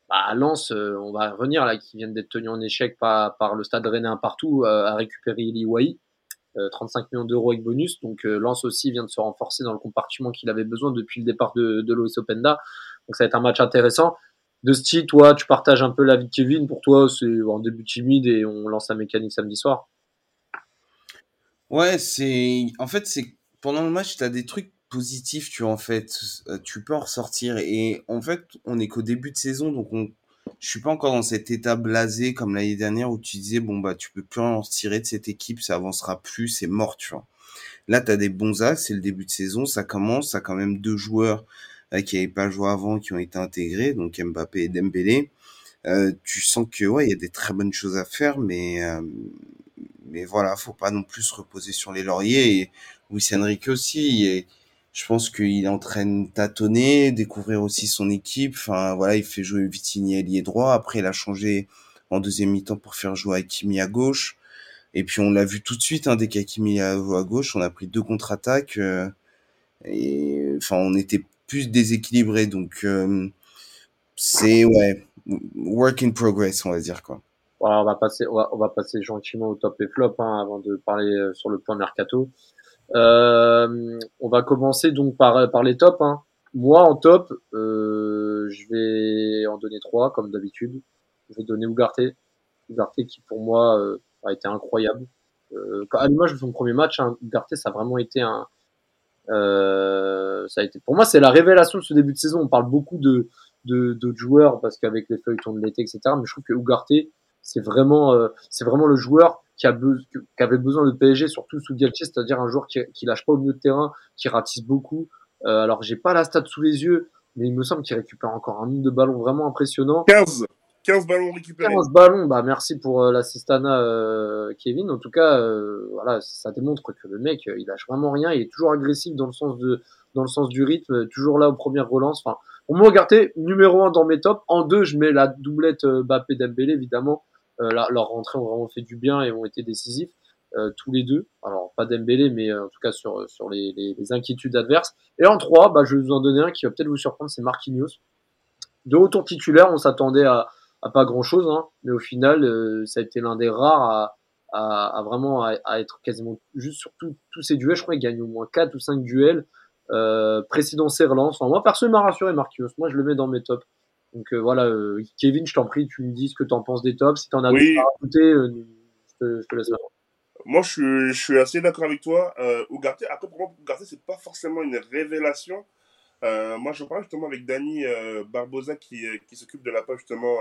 bah, à Lens, euh, on va revenir là, qui viennent d'être tenus en échec par, par le Stade Rennais un partout euh, à récupérer Eli Wahi. Euh, 35 millions d'euros avec bonus. Donc euh, Lens aussi vient de se renforcer dans le compartiment qu'il avait besoin depuis le départ de, de Loïs Openda. Donc ça va être un match intéressant. De ce toi, tu partages un peu l'avis de Kevin. Pour toi, c'est en début timide et on lance la mécanique samedi soir. Ouais, c'est. En fait, c'est. Pendant le match, t'as des trucs positifs, tu en fait. Euh, Tu peux en ressortir. Et en fait, on est qu'au début de saison, donc on. Je suis pas encore dans cet état blasé comme l'année dernière où tu disais, bon, bah, tu peux plus en tirer de cette équipe, ça avancera plus, c'est mort, tu vois. Là, t'as des bons axes, c'est le début de saison, ça commence, ça a quand même deux joueurs qui n'avaient pas joué avant, qui ont été intégrés, donc Mbappé et Dembélé. Euh, tu sens que, ouais, il y a des très bonnes choses à faire, mais, euh, mais voilà, faut pas non plus se reposer sur les lauriers. Et Luis Enrique aussi, et je pense qu'il est en train de tâtonner, découvrir aussi son équipe. Enfin, voilà, il fait jouer Vitigny ailier droit. Après, il a changé en deuxième mi-temps pour faire jouer Hakimi à gauche. Et puis, on l'a vu tout de suite, hein, dès qu'Hakimi a joué à gauche, on a pris deux contre-attaques. euh, et enfin, on était plus déséquilibré. Donc, euh, c'est, ouais, work in progress, on va dire, quoi. Voilà, on va passer, on va, on va passer gentiment au top et flop hein, avant de parler euh, sur le point mercato. Euh, on va commencer donc par, par les tops. Hein. Moi, en top, euh, je vais en donner trois, comme d'habitude. Je vais donner Ugarte. Ugarte qui, pour moi, euh, a été incroyable. Euh, à l'image de son premier match, hein, Ugarte, ça a vraiment été un... Euh, ça a été, pour moi, c'est la révélation de ce début de saison. On parle beaucoup de d'autres joueurs parce qu'avec les feuilletons de l'été, etc. Mais je trouve que Ugarte, c'est vraiment, euh, c'est vraiment le joueur qui, a be- qui avait besoin de PSG, surtout sous Galtier, c'est-à-dire un joueur qui, qui lâche pas au milieu de terrain, qui ratisse beaucoup. Euh, alors, j'ai pas la stat sous les yeux, mais il me semble qu'il récupère encore un nombre de ballons vraiment impressionnant. 15 15 ballons récupérés. 15 ballons, bah merci pour euh, l'assistana euh, Kevin. En tout cas, euh, voilà, ça démontre que le mec, il lâche vraiment rien. Il est toujours agressif dans le sens de, dans le sens du rythme, toujours là aux premières relances. Enfin, pour moi, regardez, numéro un dans mes tops. En deux, je mets la doublette Bappé Dembélé, évidemment. La, leur rentrée ont vraiment fait du bien et ont été décisifs. tous les deux. Alors pas Dembélé, mais en tout cas sur, sur les, les, les inquiétudes adverses. Et en trois, bah, je vais vous en donner un qui va peut-être vous surprendre, c'est Marquinhos. De retour titulaire, on s'attendait à, à pas grand chose, hein, mais au final, euh, ça a été l'un des rares à, à, à vraiment à, à, être quasiment juste sur tous ces duels. Je crois qu'il gagne au moins 4 ou 5 duels. Euh, précédent ses relances. Enfin, moi, perso, il m'a rassuré, Marquinhos. Moi, je le mets dans mes tops. Donc euh, voilà, euh, Kevin, je t'en prie, tu me dis ce que tu en penses des tops. Si tu en as Oui. à rajouter, euh, je, te, je te laisse la parole. Moi, je suis, je suis assez d'accord avec toi. Euh, Ugarte, après, pour moi, Ugarte, c'est pas forcément une révélation. Euh, moi, je parle justement avec Dani euh, Barbosa qui, euh, qui s'occupe de la page justement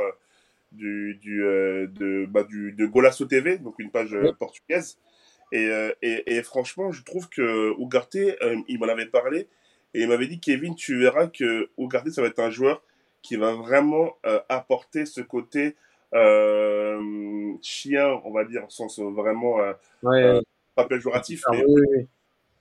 du, du, de, bah, du, de Golasso TV, donc une page Ouais. portugaise. Et, et, et franchement, je trouve que Ugarte, il m'en avait parlé et il m'avait dit Kevin, tu verras que Ugarte, ça va être un joueur qui va vraiment euh, apporter ce côté euh, chien, on va dire, au sens vraiment euh, Ouais, pas péjoratif, ah, mais oui.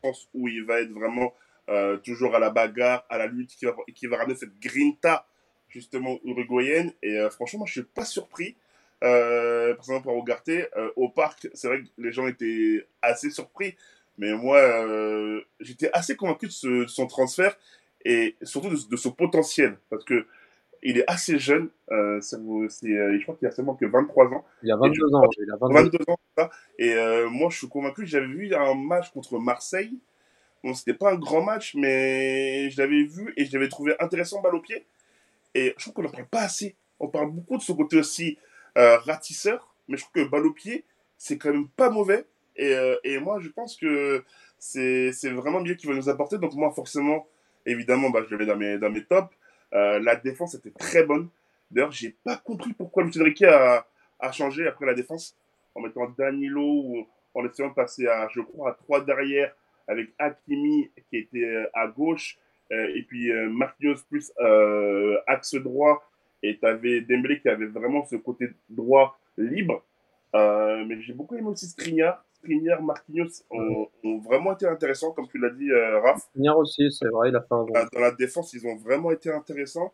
sens où il va être vraiment euh, toujours à la bagarre, à la lutte, qui va, qui va ramener cette grinta justement uruguayenne. Et euh, franchement, moi, je suis pas surpris. Euh, par exemple, pour Ugarte, euh, au parc, c'est vrai que les gens étaient assez surpris. Mais moi, j'étais assez convaincu de, ce, de son transfert et surtout de, de son potentiel. Parce que il est assez jeune. Euh, euh, je crois qu'il a seulement que 23 ans. Il a Et je 22 ans. Il a 22 22 ans, ça. Et euh, moi, je suis convaincu. J'avais vu un match contre Marseille. Bon, c'était pas un grand match, mais je l'avais vu et je l'avais trouvé intéressant balle au pied. Et je trouve qu'on n'en parle pas assez. On parle beaucoup de son côté aussi euh, ratisseur, mais je trouve que balle au pied, c'est quand même pas mauvais. Et, euh, et moi, je pense que c'est vraiment bien qu'il va nous apporter. Donc, moi, forcément, évidemment, bah, je mets dans mes, dans mes tops. Euh, la défense était très bonne. D'ailleurs, j'ai pas compris pourquoi Luis Enrique a, a changé après la défense en mettant Danilo ou en essayant de passer à, je crois, à trois derrière avec Hakimi qui était euh, à gauche euh, et puis euh, Marquinhos plus axe droit et tu avais Dembélé qui avait vraiment ce côté droit libre. Mais j'ai beaucoup aimé aussi Skriniar. Skriniar, Marquinhos ont, ont vraiment été intéressants, comme tu l'as dit, Raph. Skriniar aussi, c'est vrai, il a fait un bon. Dans la défense, ils ont vraiment été intéressants.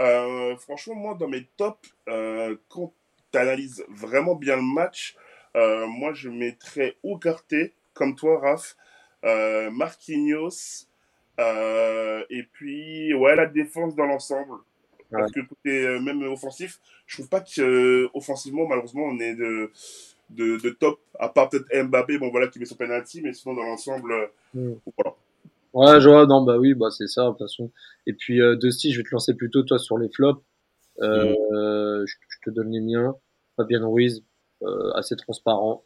Euh, franchement, moi, dans mes tops, euh, quand tu analyses vraiment bien le match, euh, moi, je mettrais Ugarte, comme toi, Raph, euh, Marquinhos, euh, et puis, ouais, la défense dans l'ensemble. Parce que côté euh, même offensif, je trouve pas qu'offensivement, malheureusement, on est de, de, de top, à part peut-être Mbappé, bon voilà, qui met son penalty, mais sinon, dans l'ensemble, euh, Mm. voilà. Ouais, je vois, non, bah oui, bah c'est ça, de toute façon. Et puis, euh, Dusty, je vais te lancer plutôt, toi, sur les flops. Euh, je, je te donne les miens. Fabien Ruiz, euh, assez transparent.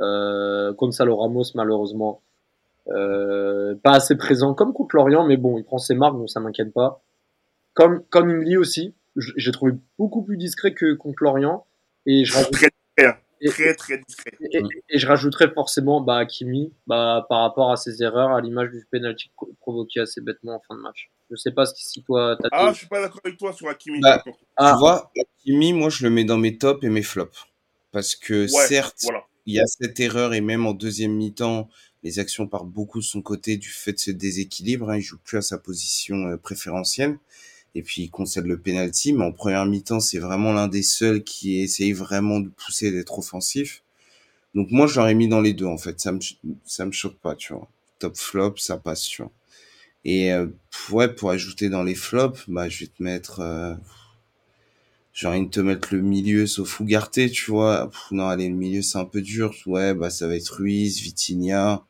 Euh, Gonzalo Ramos, malheureusement, euh, pas assez présent, comme contre Lorient, mais bon, il prend ses marques, donc ça m'inquiète pas. Comme, comme Imli aussi, j'ai trouvé beaucoup plus discret que contre Lorient. Et je rajoute- Très hein. et- très très discret. et, et je rajouterais forcément bah, Kimi bah, par rapport à ses erreurs, à l'image du penalty provoqué assez bêtement en fin de match. Je sais pas si, si toi t'as Ah, je suis pas d'accord avec toi sur Hakimi. Bah. Ah. Tu vois, Hakimi, moi, je le mets dans mes tops et mes flops. Parce que Ouais, certes, voilà. il y a cette erreur et même en deuxième mi-temps, les actions partent beaucoup de son côté du fait de ce déséquilibre. Hein, il joue plus à sa position euh, préférentielle. Et puis, il concède le penalty. Mais en première mi-temps, c'est vraiment l'un des seuls qui essaye vraiment de pousser, d'être offensif. Donc, moi, je l'aurais mis dans les deux, en fait. Ça me, ça me choque pas, tu vois. Top flop, ça passe, tu vois. Et, euh, ouais, pour ajouter dans les flops, bah, je vais te mettre, euh, j'ai envie te mettre le milieu sauf Ugarte, tu vois. Non, allez, le milieu, c'est un peu dur. Ouais, bah, ça va être Ruiz, Vitinha.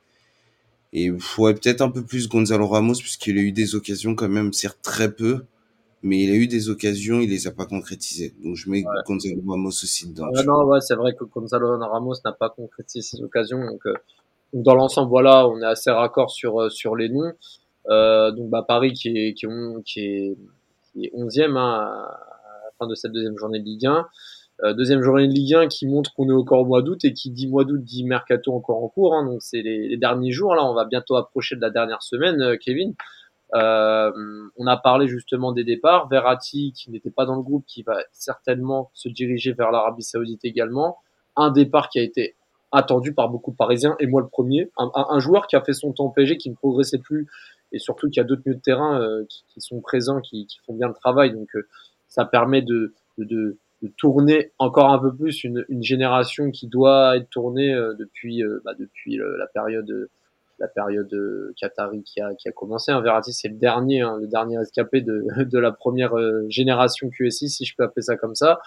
Et ouais, peut-être un peu plus Gonzalo Ramos, puisqu'il a eu des occasions quand même, certes très peu, mais il a eu des occasions, il les a pas concrétisées. Donc je mets Gonzalo Ramos aussi dedans. Ouais, non, ouais, c'est vrai que Gonzalo Ramos n'a pas concrétisé ses occasions. Donc, euh, dans l'ensemble, voilà, on est assez raccord sur, euh, sur les noms. Euh, donc bah, Paris qui est, qui est, on- qui est, qui est 11e hein, à la fin de cette deuxième journée de Ligue 1. Euh, deuxième journée de Ligue 1 qui montre qu'on est encore au mois d'août et qui dit mois d'août dit mercato encore en cours. Hein, donc c'est les, derniers jours. Là, on va bientôt approcher de la dernière semaine, euh, Kevin. on a parlé justement des départs. Verratti, qui n'était pas dans le groupe, qui va certainement se diriger vers l'Arabie Saoudite également. Un départ qui a été attendu par beaucoup de Parisiens, et moi le premier. Un, joueur qui a fait son temps au PSG, qui ne progressait plus, et surtout qu'il y a d'autres milieux de terrain euh, qui, sont présents, qui, font bien le travail. Donc euh, ça permet de, de, tourner encore un peu plus une, une génération qui doit être tournée euh, depuis, bah, depuis la période la période Qatari qui a, qui a commencé. Hein. Verratti, c'est le dernier, hein, le dernier escapé de, de la première génération QSI, si je peux appeler ça comme ça.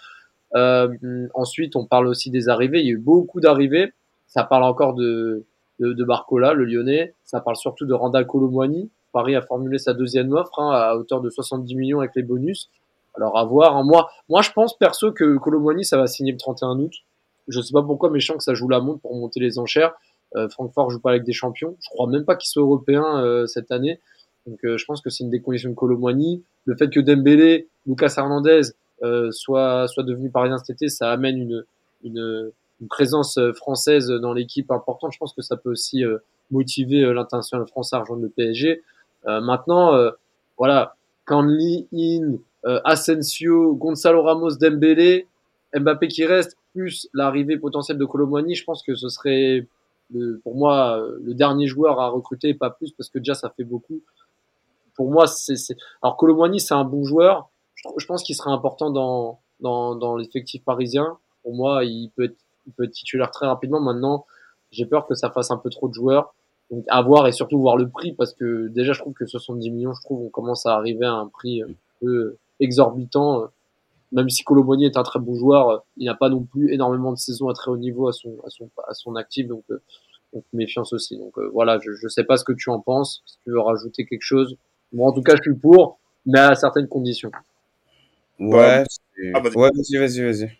Euh, ensuite, on parle aussi des arrivées. Il y a eu beaucoup d'arrivées. Ça parle encore de, de, de, Barcola, le Lyonnais. Ça parle surtout de Randall Colomwani. Paris a formulé sa deuxième offre hein, à hauteur de 70 millions avec les bonus. Alors à voir. Hein. Moi, moi, je pense perso que Colomwani, ça va signer le 31 août. Je sais pas pourquoi, mais je sens que ça joue la montre pour monter les enchères. Euh, Francfort joue pas avec des champions. Je crois même pas qu'il soit européen euh, cette année. Donc euh, je pense que c'est une des conditions de Colomwani. Le fait que Dembélé, Lucas Hernandez euh, soit, soit devenu parisien cet été, ça amène une, une, une présence euh, française dans l'équipe importante. Je pense que ça peut aussi euh, motiver l'international français à rejoindre le PSG. maintenant, voilà, Canli, In, Asensio, Gonzalo Ramos, Dembélé, Mbappé qui reste, plus l'arrivée potentielle de Colomboigny, je pense que ce serait pour moi le dernier joueur à recruter, pas plus, parce que déjà ça fait beaucoup. Pour moi, c'est. Alors Colomboigny, c'est un bon joueur, je pense qu'il serait important dans, dans, dans l'effectif parisien. Pour moi, il peut, être, il peut être titulaire très rapidement. Maintenant, j'ai peur que ça fasse un peu trop de joueurs. Donc, à voir et surtout voir le prix parce que déjà, je trouve que 70 millions, je trouve, on commence à arriver à un prix exorbitant. Même si Colomboigny est un très bon joueur, il n'a pas non plus énormément de saisons à très haut niveau à son, à son, à son actif. Donc, donc méfiance aussi. Donc voilà, je ne sais pas ce que tu en penses, si tu veux rajouter quelque chose. Moi, en tout cas, je suis pour, mais à certaines conditions. Ouais, ah, vas-y. ouais, vas-y, vas-y, vas-y.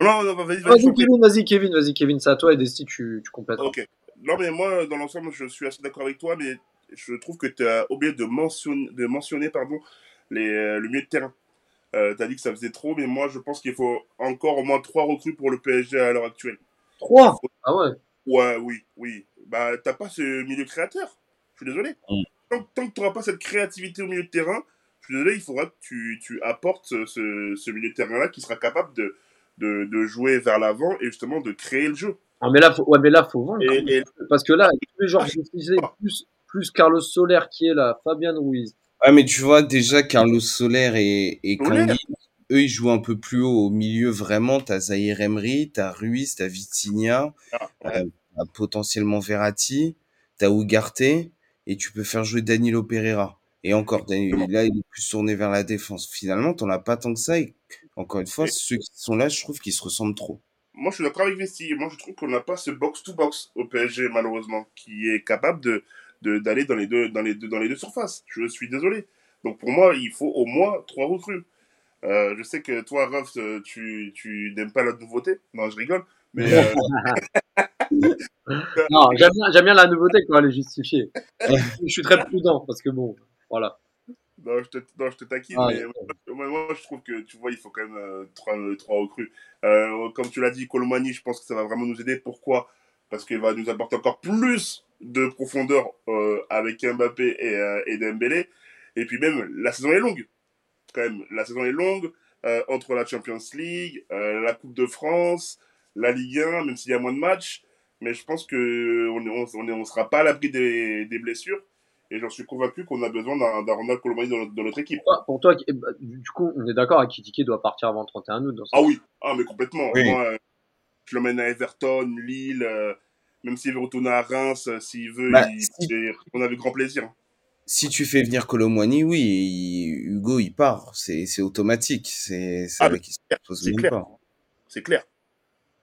Non, non, vas-y, vas-y. Kevin, vas-y, Kevin, vas-y, Kevin, c'est à toi et Desti, tu, tu complètes. Ok. Non, mais moi, dans l'ensemble, je suis assez d'accord avec toi, mais je trouve que tu as oublié de mentionner, de mentionner pardon, les, euh, le milieu de terrain. Euh, tu as dit que ça faisait trop, mais moi, je pense qu'il faut encore au moins trois recrues pour le PSG à l'heure actuelle. Trois Ah ouais Ouais, oui, oui. Bah, t'as pas ce milieu créateur. Je suis désolé. Mm. Tant, tant, que tu n'auras pas cette créativité au milieu de terrain, je suis désolé, il faudra que tu, tu apportes ce, ce, milieu de terrain-là qui sera capable de, de, de jouer vers l'avant et justement de créer le jeu. Ah, mais là, faut, ouais, mais là, faut vendre. Parce que là, tous les joueurs plus, plus Carlos Soler qui est là, Fabien Ruiz. Ouais, mais tu vois, déjà, Carlos Soler et, et eux, ils jouent un peu plus haut au milieu, vraiment. T'as Zahir Emery, t'as Ruiz, t'as Vitinha, ah, euh, potentiellement Verratti, t'as Ugarte, et tu peux faire jouer Danilo Pereira. Et encore, là, il est plus tourné vers la défense. Finalement, t'en as pas tant que ça. Et encore une fois, ceux qui sont là, je trouve qu'ils se ressemblent trop. Moi, je suis d'accord avec Vesti. Moi, je trouve qu'on n'a pas ce box-to-box au PSG, malheureusement, qui est capable de d'aller dans les deux dans les deux dans les deux surfaces. Je suis désolé. Donc pour moi, il faut au moins trois recrues. Euh, je sais que toi, Ruff, euh, tu, tu n'aimes pas la nouveauté. Non, je rigole. Mais euh, non, j'aime bien, bien, la nouveauté quand elle est justifiée. je suis très prudent parce que bon, voilà. Non, je te, non, je te taquine, ah, mais moi, je trouve que, tu vois, il faut quand même euh, trois, euh, trois, recrues. Comme tu l'as dit, Colomani, je pense que ça va vraiment nous aider. Pourquoi Parce qu'il va nous apporter encore plus de profondeur avec Mbappé et, et Dembélé. Et puis même, la saison est longue. Quand même, la saison est longue. entre la Champions League, la Coupe de France, la Ligue 1, même s'il y a moins de matchs. Mais je pense qu'on ne on, on, on sera pas à l'abri des, des blessures. Et j'en suis convaincu qu'on a besoin d'un Ronald Colomani dans, notre équipe. Pour toi, du coup, on est d'accord, Akitike doit partir avant le 31 août. Dans ah oui, ah, mais complètement. Moi, je l'emmène à Everton, Lille, euh, même s'il veut retourner à Reims, euh, s'il veut, bah, on a avec grand plaisir. Si tu fais venir Colomani, oui, Hugo, il part. C'est automatique. C'est ah, clair. C'est clair.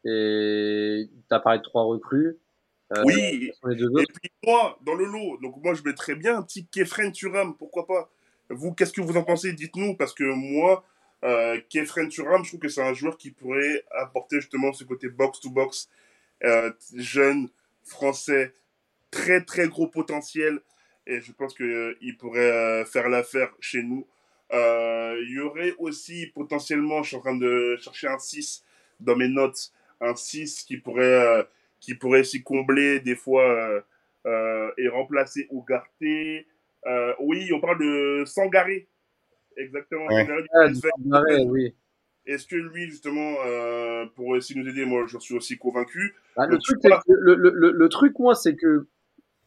Et tu as parlé de trois recrues. Euh, oui, et puis moi, dans le lot, donc moi je mettrais bien un petit Kefren Turam, pourquoi pas Vous, qu'est-ce que vous en pensez? Dites-nous, parce que moi, euh, Kefren Turam, je trouve que c'est un joueur qui pourrait apporter justement ce côté box-to-box, euh, jeune, français, très très gros potentiel, et je pense qu'il euh, pourrait faire l'affaire chez nous. Il y aurait aussi potentiellement, je suis en train de chercher un 6 dans mes notes, un 6 qui pourrait qui pourrait s'y combler des fois euh, euh, et remplacer. Euh, oui, on parle de Sangaré. Exactement. Ouais. Ah, oui. Est-ce que lui, justement, euh, pourrait aussi nous aider? Moi, je suis aussi convaincu. Bah, le, truc, que- le, le, le, le truc, moi, c'est que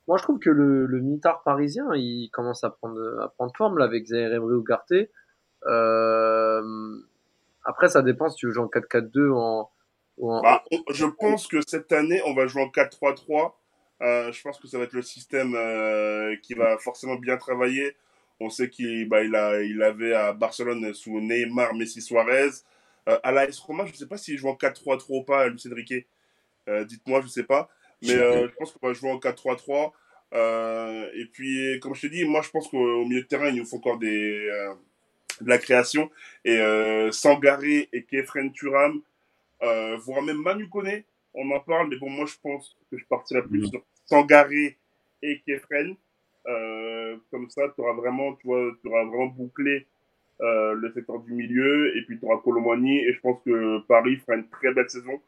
moi, je trouve que le, le mitard parisien, il commence à prendre, à prendre forme là, avec Zaire Emery ou Garté. Euh, après, ça dépend si tu veux jouer en 4-4-2 en, ou en- Bah, on- je pense que cette année, on va jouer en 4-3-3. Euh, je pense que ça va être le système euh, qui va forcément bien travailler. On sait qu'il bah, il a, il avait à Barcelone sous Neymar, Messi, Suarez. Euh, à l'AS Roma, je ne sais pas s'il joue en 4-3-3 ou pas, Lucien Riquet. Euh, Dites-moi, je ne sais pas. Mais euh, je pense qu'on va jouer en 4-3-3. Euh, et puis, comme je te dis, moi, je pense qu'au milieu de terrain, il nous faut encore des, euh, de la création. Et euh, Sangaré et Kefren Turam, euh, voire même Manu Kone, on en parle, mais bon, moi je pense que je partirais plus Mhm. sur Sangaré et Kefren. Euh, comme ça, tu auras vraiment, tu vois, tu auras vraiment bouclé euh, le secteur du milieu, et puis tu auras Colomani, et je pense que Paris fera une très belle saison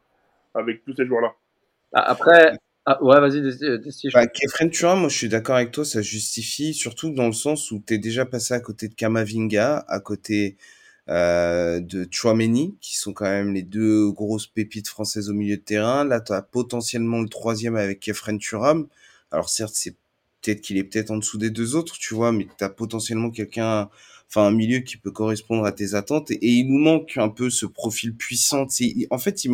avec tous ces joueurs-là. Ah, Après, ah, ouais, vas-y, Desti, je- Bah, Kefren Turam, moi je suis d'accord avec toi, ça justifie, surtout dans le sens où t'es déjà passé à côté de Kamavinga, à côté euh, de Chouameni, qui sont quand même les deux grosses pépites françaises au milieu de terrain. Là, tu as potentiellement le troisième avec Kefren Turam. Alors certes, c'est peut-être qu'il est peut-être en dessous des deux autres, tu vois, mais tu as potentiellement quelqu'un, enfin un milieu qui peut correspondre à tes attentes. Et, et il nous manque un peu ce profil puissant. En fait, il,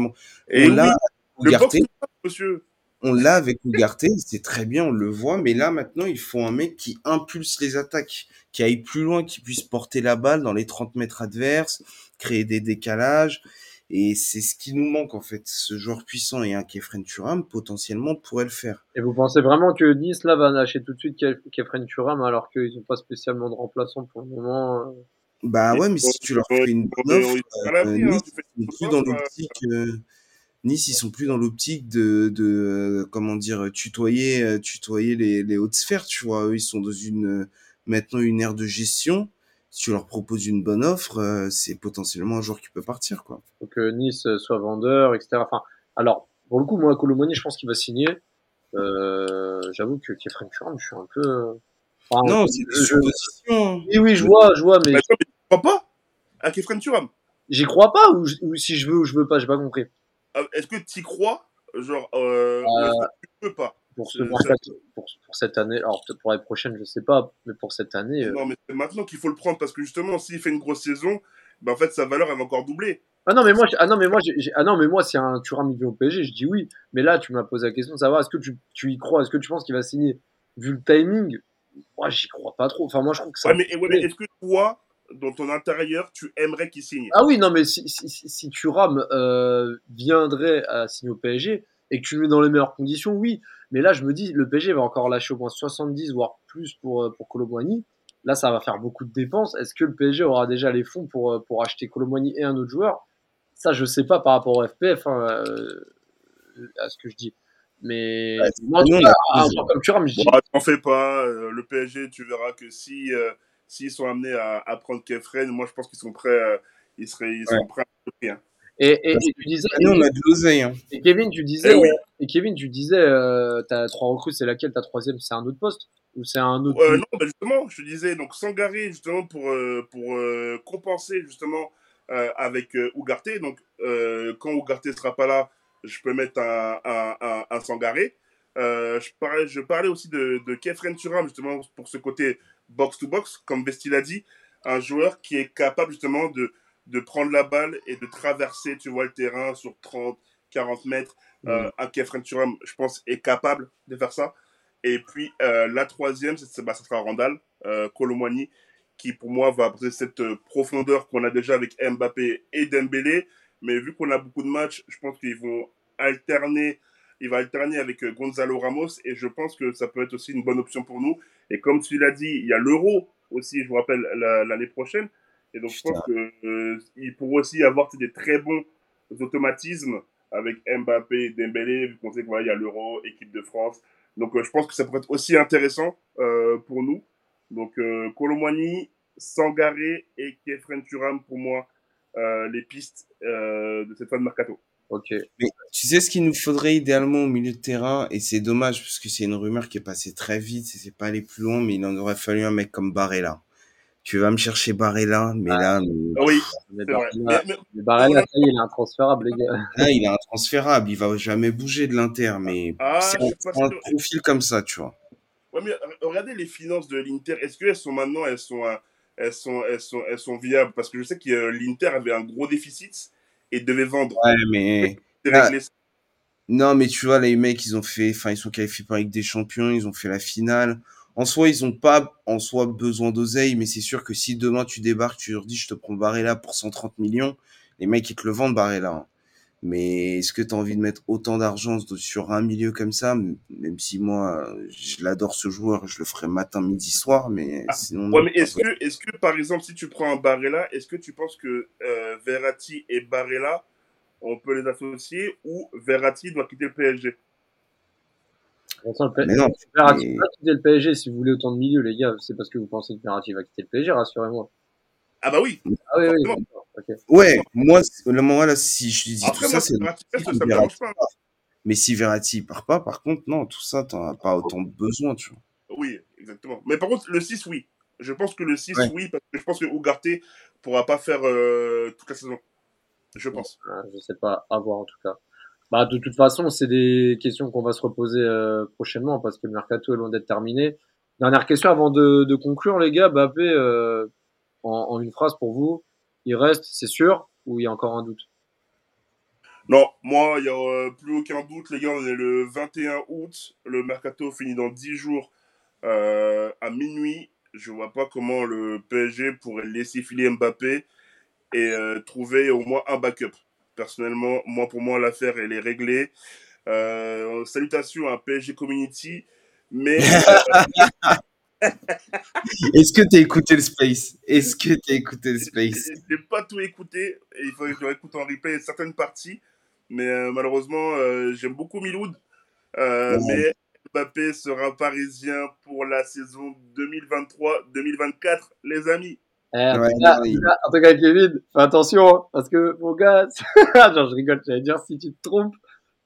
Et on l'a oui, le Ugarte, box, monsieur. on l'a avec Ugarte, c'est très bien, on le voit, mais là maintenant il faut un mec qui impulse les attaques, qui aille plus loin, qui puisse porter la balle dans les 30 mètres adverses, créer des décalages, et c'est ce qui nous manque en fait, ce joueur puissant et un Kefren Turam potentiellement pourrait le faire. Et vous pensez vraiment que Nice là va lâcher tout de suite Kef- Kefren Turam alors qu'ils n'ont pas spécialement de remplaçant pour le moment euh Bah ouais, mais si tu leur fais une bonne offre, À la euh, vie, hein, Nice une sont plus dans offre, l'optique, euh, Nice ils sont plus dans l'optique de, de euh, comment dire tutoyer, euh, tutoyer les, les hautes sphères, tu vois. Eux ils sont dans une euh, maintenant une ère de gestion. Si tu leur proposes une bonne offre, euh, c'est potentiellement un joueur qui peut partir, quoi. Faut que Nice euh, soit vendeur, etc. Enfin, alors, pour le coup, moi, Colomoni, je pense qu'il va signer. Euh, J'avoue que Kefren Turam, je suis un peu. euh, enfin, Non, c'est je- des je- suppositions. Oui, oui, je vois, je vois, mais Bah, tu crois pas à Kefren Turam j'y crois pas ou, je- ou si je veux ou je veux pas, j'ai pas compris. Euh, Est-ce que tu y crois? Genre, euh, ou est-ce que tu peux pas Pour, ce mercato- pour, pour cette année, alors peut-être pour l'année prochaine, je sais pas, mais pour cette année, euh, Non, mais c'est maintenant qu'il faut le prendre parce que justement, s'il fait une grosse saison, ben, en fait, sa valeur, elle va encore doubler. Ah non mais moi ah non mais moi ah non mais moi si un au PSG je dis oui. Mais là tu m'as posé la question de savoir est-ce que tu, tu y crois? Est-ce que tu penses qu'il va signer? Vu le timing moi j'y crois pas trop. Enfin moi je trouve que ça Ouais, mais, ouais, mais est-ce que toi, dans ton intérieur, tu aimerais qu'il signe? Ah oui non mais si si, si, si Thuram euh, viendrait à signer au PSG et que tu le mets dans les meilleures conditions oui mais là je me dis le PSG va encore lâcher au moins 70 voire plus pour euh, pour Colomboigny là ça va faire beaucoup de dépenses est-ce que le PSG aura déjà les fonds pour euh, pour acheter Colomboigny et un autre joueur? Ça je sais pas par rapport au FPF hein, euh, à ce que je dis mais Ouais, moi, en tout nous, on cas, a- un comme Thuram je dis Bon, t'en fais pas. euh, le PSG, tu verras que si euh, s'ils sont amenés à, à prendre Kefren, moi, je pense qu'ils sont prêts. euh, ils seraient, ils sont prêts à le prix, hein. Et, et, et tu disais Nous on a de l'oseille, hein. et Kevin tu disais Eh oui. et Kevin tu disais euh, t'as trois recrues c'est laquelle? Ta troisième c'est un autre poste? Ou c'est un autre Euh, non, bah, justement, je te disais, donc Sangaré, justement, pour, euh, pour euh, compenser, justement, euh, avec euh, Ugarte. Donc, euh, quand Ugarte sera pas là, je peux mettre un, un, un, un Sangaré. Euh, je, parlais, je parlais aussi de, de Kefren Turam, justement, pour ce côté box-to-box, comme Besti l'a dit, un joueur qui est capable, justement, de, de prendre la balle et de traverser, tu vois, le terrain sur 30, 40 mètres. Euh, un Kefren Turam, je pense, est capable de faire ça. Et puis euh, la troisième, c'est, bah, ça sera Randall, euh, Colomwani, qui pour moi va apporter cette euh, profondeur qu'on a déjà avec Mbappé et Dembélé. Mais vu qu'on a beaucoup de matchs, je pense qu'ils vont alterner. Il va alterner avec euh, Gonzalo Ramos et je pense que ça peut être aussi une bonne option pour nous. Et comme tu l'as dit, il y a l'Euro aussi, je vous rappelle, la- l'année prochaine. Et donc je pense qu'il pourrait aussi avoir des très bons automatismes avec Mbappé et Dembélé, vu qu'on sait qu'il voilà, il y a l'Euro, équipe de France. Donc euh, je pense que ça pourrait être aussi intéressant euh, pour nous. Donc euh, Colomwani, Sangaré et Kefren Turam pour moi euh, les pistes euh, de cette fin de mercato. Ok. Mais tu sais ce qu'il nous faudrait idéalement au milieu de terrain, et c'est dommage parce que c'est une rumeur qui est passée très vite, c'est pas allé plus loin, mais il en aurait fallu un mec comme Barella. Tu vas me chercher Barella, mais Ah. là, mais- Oui, Mais. Barella, Mais- mais- mais Barella, ça y est, il est intransférable, les gars. là, il est intransférable, il va jamais bouger de l'Inter, mais Ah, c'est un, un profil comme ça, tu vois. Ouais, mais regardez les finances de l'Inter. Est-ce qu'elles sont maintenant, elles sont, euh, elles sont, elles sont, elles sont viables? Parce que je sais que euh, l'Inter avait un gros déficit et devait vendre. Ouais, mais Ah. non, mais tu vois, les mecs, ils ont fait, enfin, ils sont qualifiés la Ligue des Champions, ils ont fait la finale. En soi, ils ont pas, en soi, besoin d'oseille, mais c'est sûr que si demain tu débarques, tu leur dis, je te prends Barella pour 130 millions, les mecs, ils te le vendent, Barella. hein. Mais est-ce que tu as envie de mettre autant d'argent sur un milieu comme ça, même si moi, je l'adore ce joueur, je le ferai matin, midi, soir, mais Ah, sinon. Ouais, mais est-ce que, est-ce que, par exemple, si tu prends un Barella, est-ce que tu penses que euh, Verratti et Barella, on peut les associer ou Verratti doit quitter le PSG Mais non, Verratti mais- va quitter le PSG si vous voulez autant de milieux, les gars. C'est parce que vous pensez que Verratti va quitter le PSG, rassurez-moi. Ah bah oui. Ah oui. Ouais, moi, le moment là, si je dis Après, tout moi, ça, c'est. Verratti, ça, si ça me Verratti dérange pas. part. Mais si Verratti part pas, par contre, non, tout ça, t'en as pas autant besoin, tu vois. Oui, exactement. Mais par contre, le 6, oui. Je pense que le 6, Ouais. oui, parce que je pense que Ugarte pourra pas faire euh, toute la saison. Je pense. Euh, Je sais pas, à voir en tout cas. Bah, de toute façon, c'est des questions qu'on va se reposer euh, prochainement parce que le mercato est loin d'être terminé. Dernière question avant de, de conclure, les gars. Bappé, euh, en, en une phrase pour vous, il reste, c'est sûr, ou il y a encore un doute? Non, moi, il n'y a euh, plus aucun doute, les gars. On est le 21 août. Le mercato finit dans 10 jours euh, à minuit. Je vois pas comment le PSG pourrait laisser filer Mbappé et euh, trouver au moins un backup. Personnellement, moi, pour moi, l'affaire, elle est réglée. Euh, salutations à PSG Community. Mais Est-ce que t'as écouté le Space? Est-ce que t'as écouté le Space? J'ai pas tout écouté. Il faudrait que je réécoute en replay certaines parties. Mais euh, malheureusement, euh, j'aime beaucoup Miloud. Euh, Ouais. Mais Mbappé sera parisien pour la saison 2023-2024, les amis. Eh, en, Ouais, tout cas, en tout cas, Kevin, fais attention, hein, parce que mon gars, genre, je rigole, j'allais dire, si tu te trompes,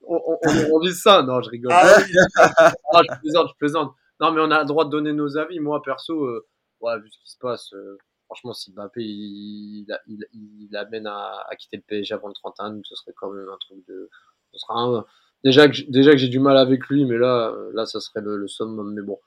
on, on, on, on vise ça. Non, je rigole. Ah oui, je plaisante, je plaisante. Non, mais on a le droit de donner nos avis. Moi, perso, euh, ouais, vu ce qui se passe, euh, franchement, si Mbappé il, il, il, il amène à, à quitter le PSG avant le 31 août, ce serait quand même un truc de. Ce sera un- déjà que, déjà que j'ai du mal avec lui, mais là, là, ça serait le, le summum. Mais bon,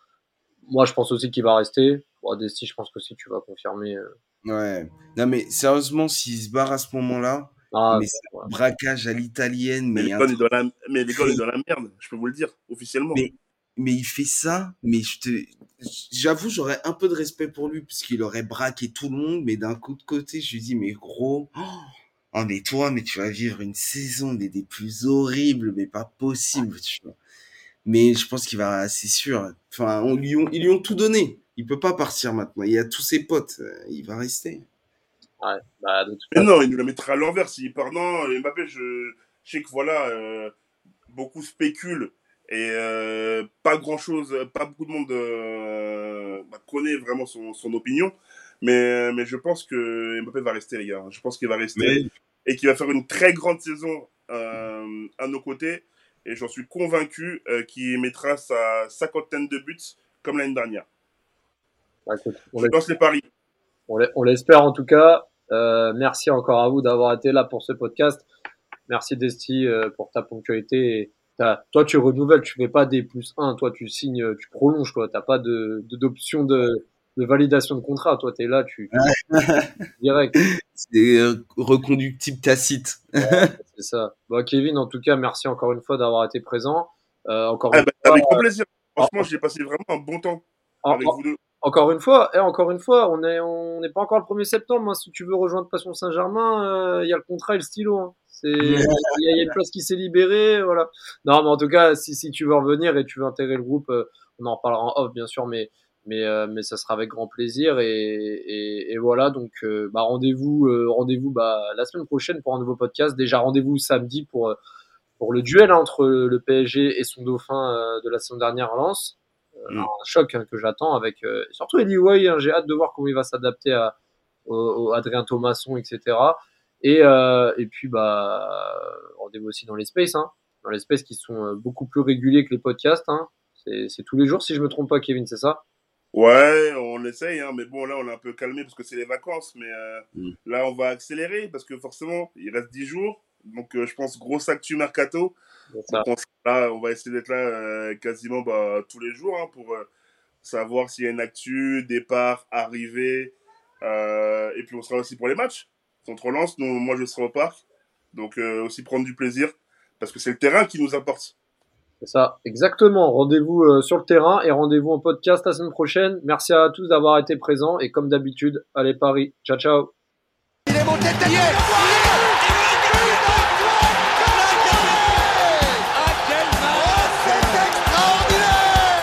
moi, je pense aussi qu'il va rester. Bon, Desti, je pense que si tu vas confirmer. euh, Ouais. Non, mais sérieusement, s'il se barre à ce moment-là, ah, mais c'est ouais. un braquage à l'italienne, mais mais, truc- est dans la, est dans la merde, je peux vous le dire, officiellement. Mais- mais il fait ça, mais je te, j'avoue, j'aurais un peu de respect pour lui, parce qu'il aurait braqué tout le monde, mais d'un coup de côté, je lui dis, mais gros, oh, oh, mais toi, mais tu vas vivre une saison des, des plus horribles, mais pas possible, tu vois. Mais je pense qu'il va, c'est sûr. Enfin, on lui ont, ils lui ont tout donné. Il peut pas partir maintenant. Il y a tous ses potes. Il va rester. Ouais, bah, de toute Mais façon, non, il nous la mettra à l'envers s'il part. Non, Mbappé, je, je sais que voilà, euh, beaucoup spéculent et euh, pas grand chose, pas beaucoup de monde euh, bah, connaît vraiment son, son opinion. Mais, mais je pense que Mbappé va rester, les gars. Je pense qu'il va rester Mais- et qu'il va faire une très grande saison euh, à nos côtés. Et j'en suis convaincu euh, qu'il mettra sa cinquantaine de buts comme l'année dernière. Bah, écoute, on Je laisse- lance les paris. On l'e- on l'espère en tout cas. Euh, merci encore à vous d'avoir été là pour ce podcast. Merci Desti euh, pour ta ponctualité. Et ta- toi, tu renouvelles, tu fais pas des plus 1. Toi, tu signes, euh, tu prolonges. Toi, t'as pas de de- d'option de, de validation de contrat. Toi, tu es là, tu, direct. C'est euh, reconductible tacite. C'est ça. Bon, Kevin, en tout cas, merci encore une fois d'avoir été présent. Euh, encore, Ah une bah, fois, avec plaisir. Franchement, j'ai passé vraiment un bon temps en- avec en- vous deux. encore une fois, et encore une fois, on est on n'est pas encore le 1er septembre. hein. Si tu veux rejoindre Passion Saint-Germain, euh, il y a le contrat et le stylo. hein. C'est il y, a- il y a une place qui s'est libérée, voilà. Non, mais en tout cas, si, si tu veux revenir et tu veux intégrer le groupe, euh, on en reparlera en off bien sûr, mais mais euh, mais ça sera avec grand plaisir et et, et voilà donc euh, bah rendez-vous euh, rendez-vous bah la semaine prochaine pour un nouveau podcast. Déjà rendez-vous samedi pour euh, pour le duel hein, entre le PSG et son dauphin euh, de la saison dernière Lens. Mm. un choc hein, que j'attends avec euh, surtout Eddie Way. hein, J'ai hâte de voir comment il va s'adapter à au, au Adrien Thomasson, etc. Et, euh, et puis, bah, rendez-vous aussi dans les spaces, hein, dans les spaces qui sont euh, beaucoup plus réguliers que les podcasts. Hein. C'est tous les jours, si je me trompe pas, Kevin, c'est ça? Ouais, on essaye, hein, mais bon, là, on est un peu calmé parce que c'est les vacances. Mais euh, mm. là, on va accélérer parce que forcément, il reste 10 jours. Donc, euh, je pense, gros actu mercato. on, là, on va essayer d'être là euh, quasiment bah, tous les jours hein, pour savoir s'il y a une actu, départ, arrivée. et puis, on sera aussi pour les matchs. Contre Lens, nous, moi, je serai au parc. Donc, aussi prendre du plaisir parce que c'est le terrain qui nous apporte. C'est ça, exactement. Rendez-vous euh, sur le terrain et rendez-vous en podcast la semaine prochaine. Merci à tous d'avoir été présents et comme d'habitude, allez Paris. Ciao, ciao. Il est monté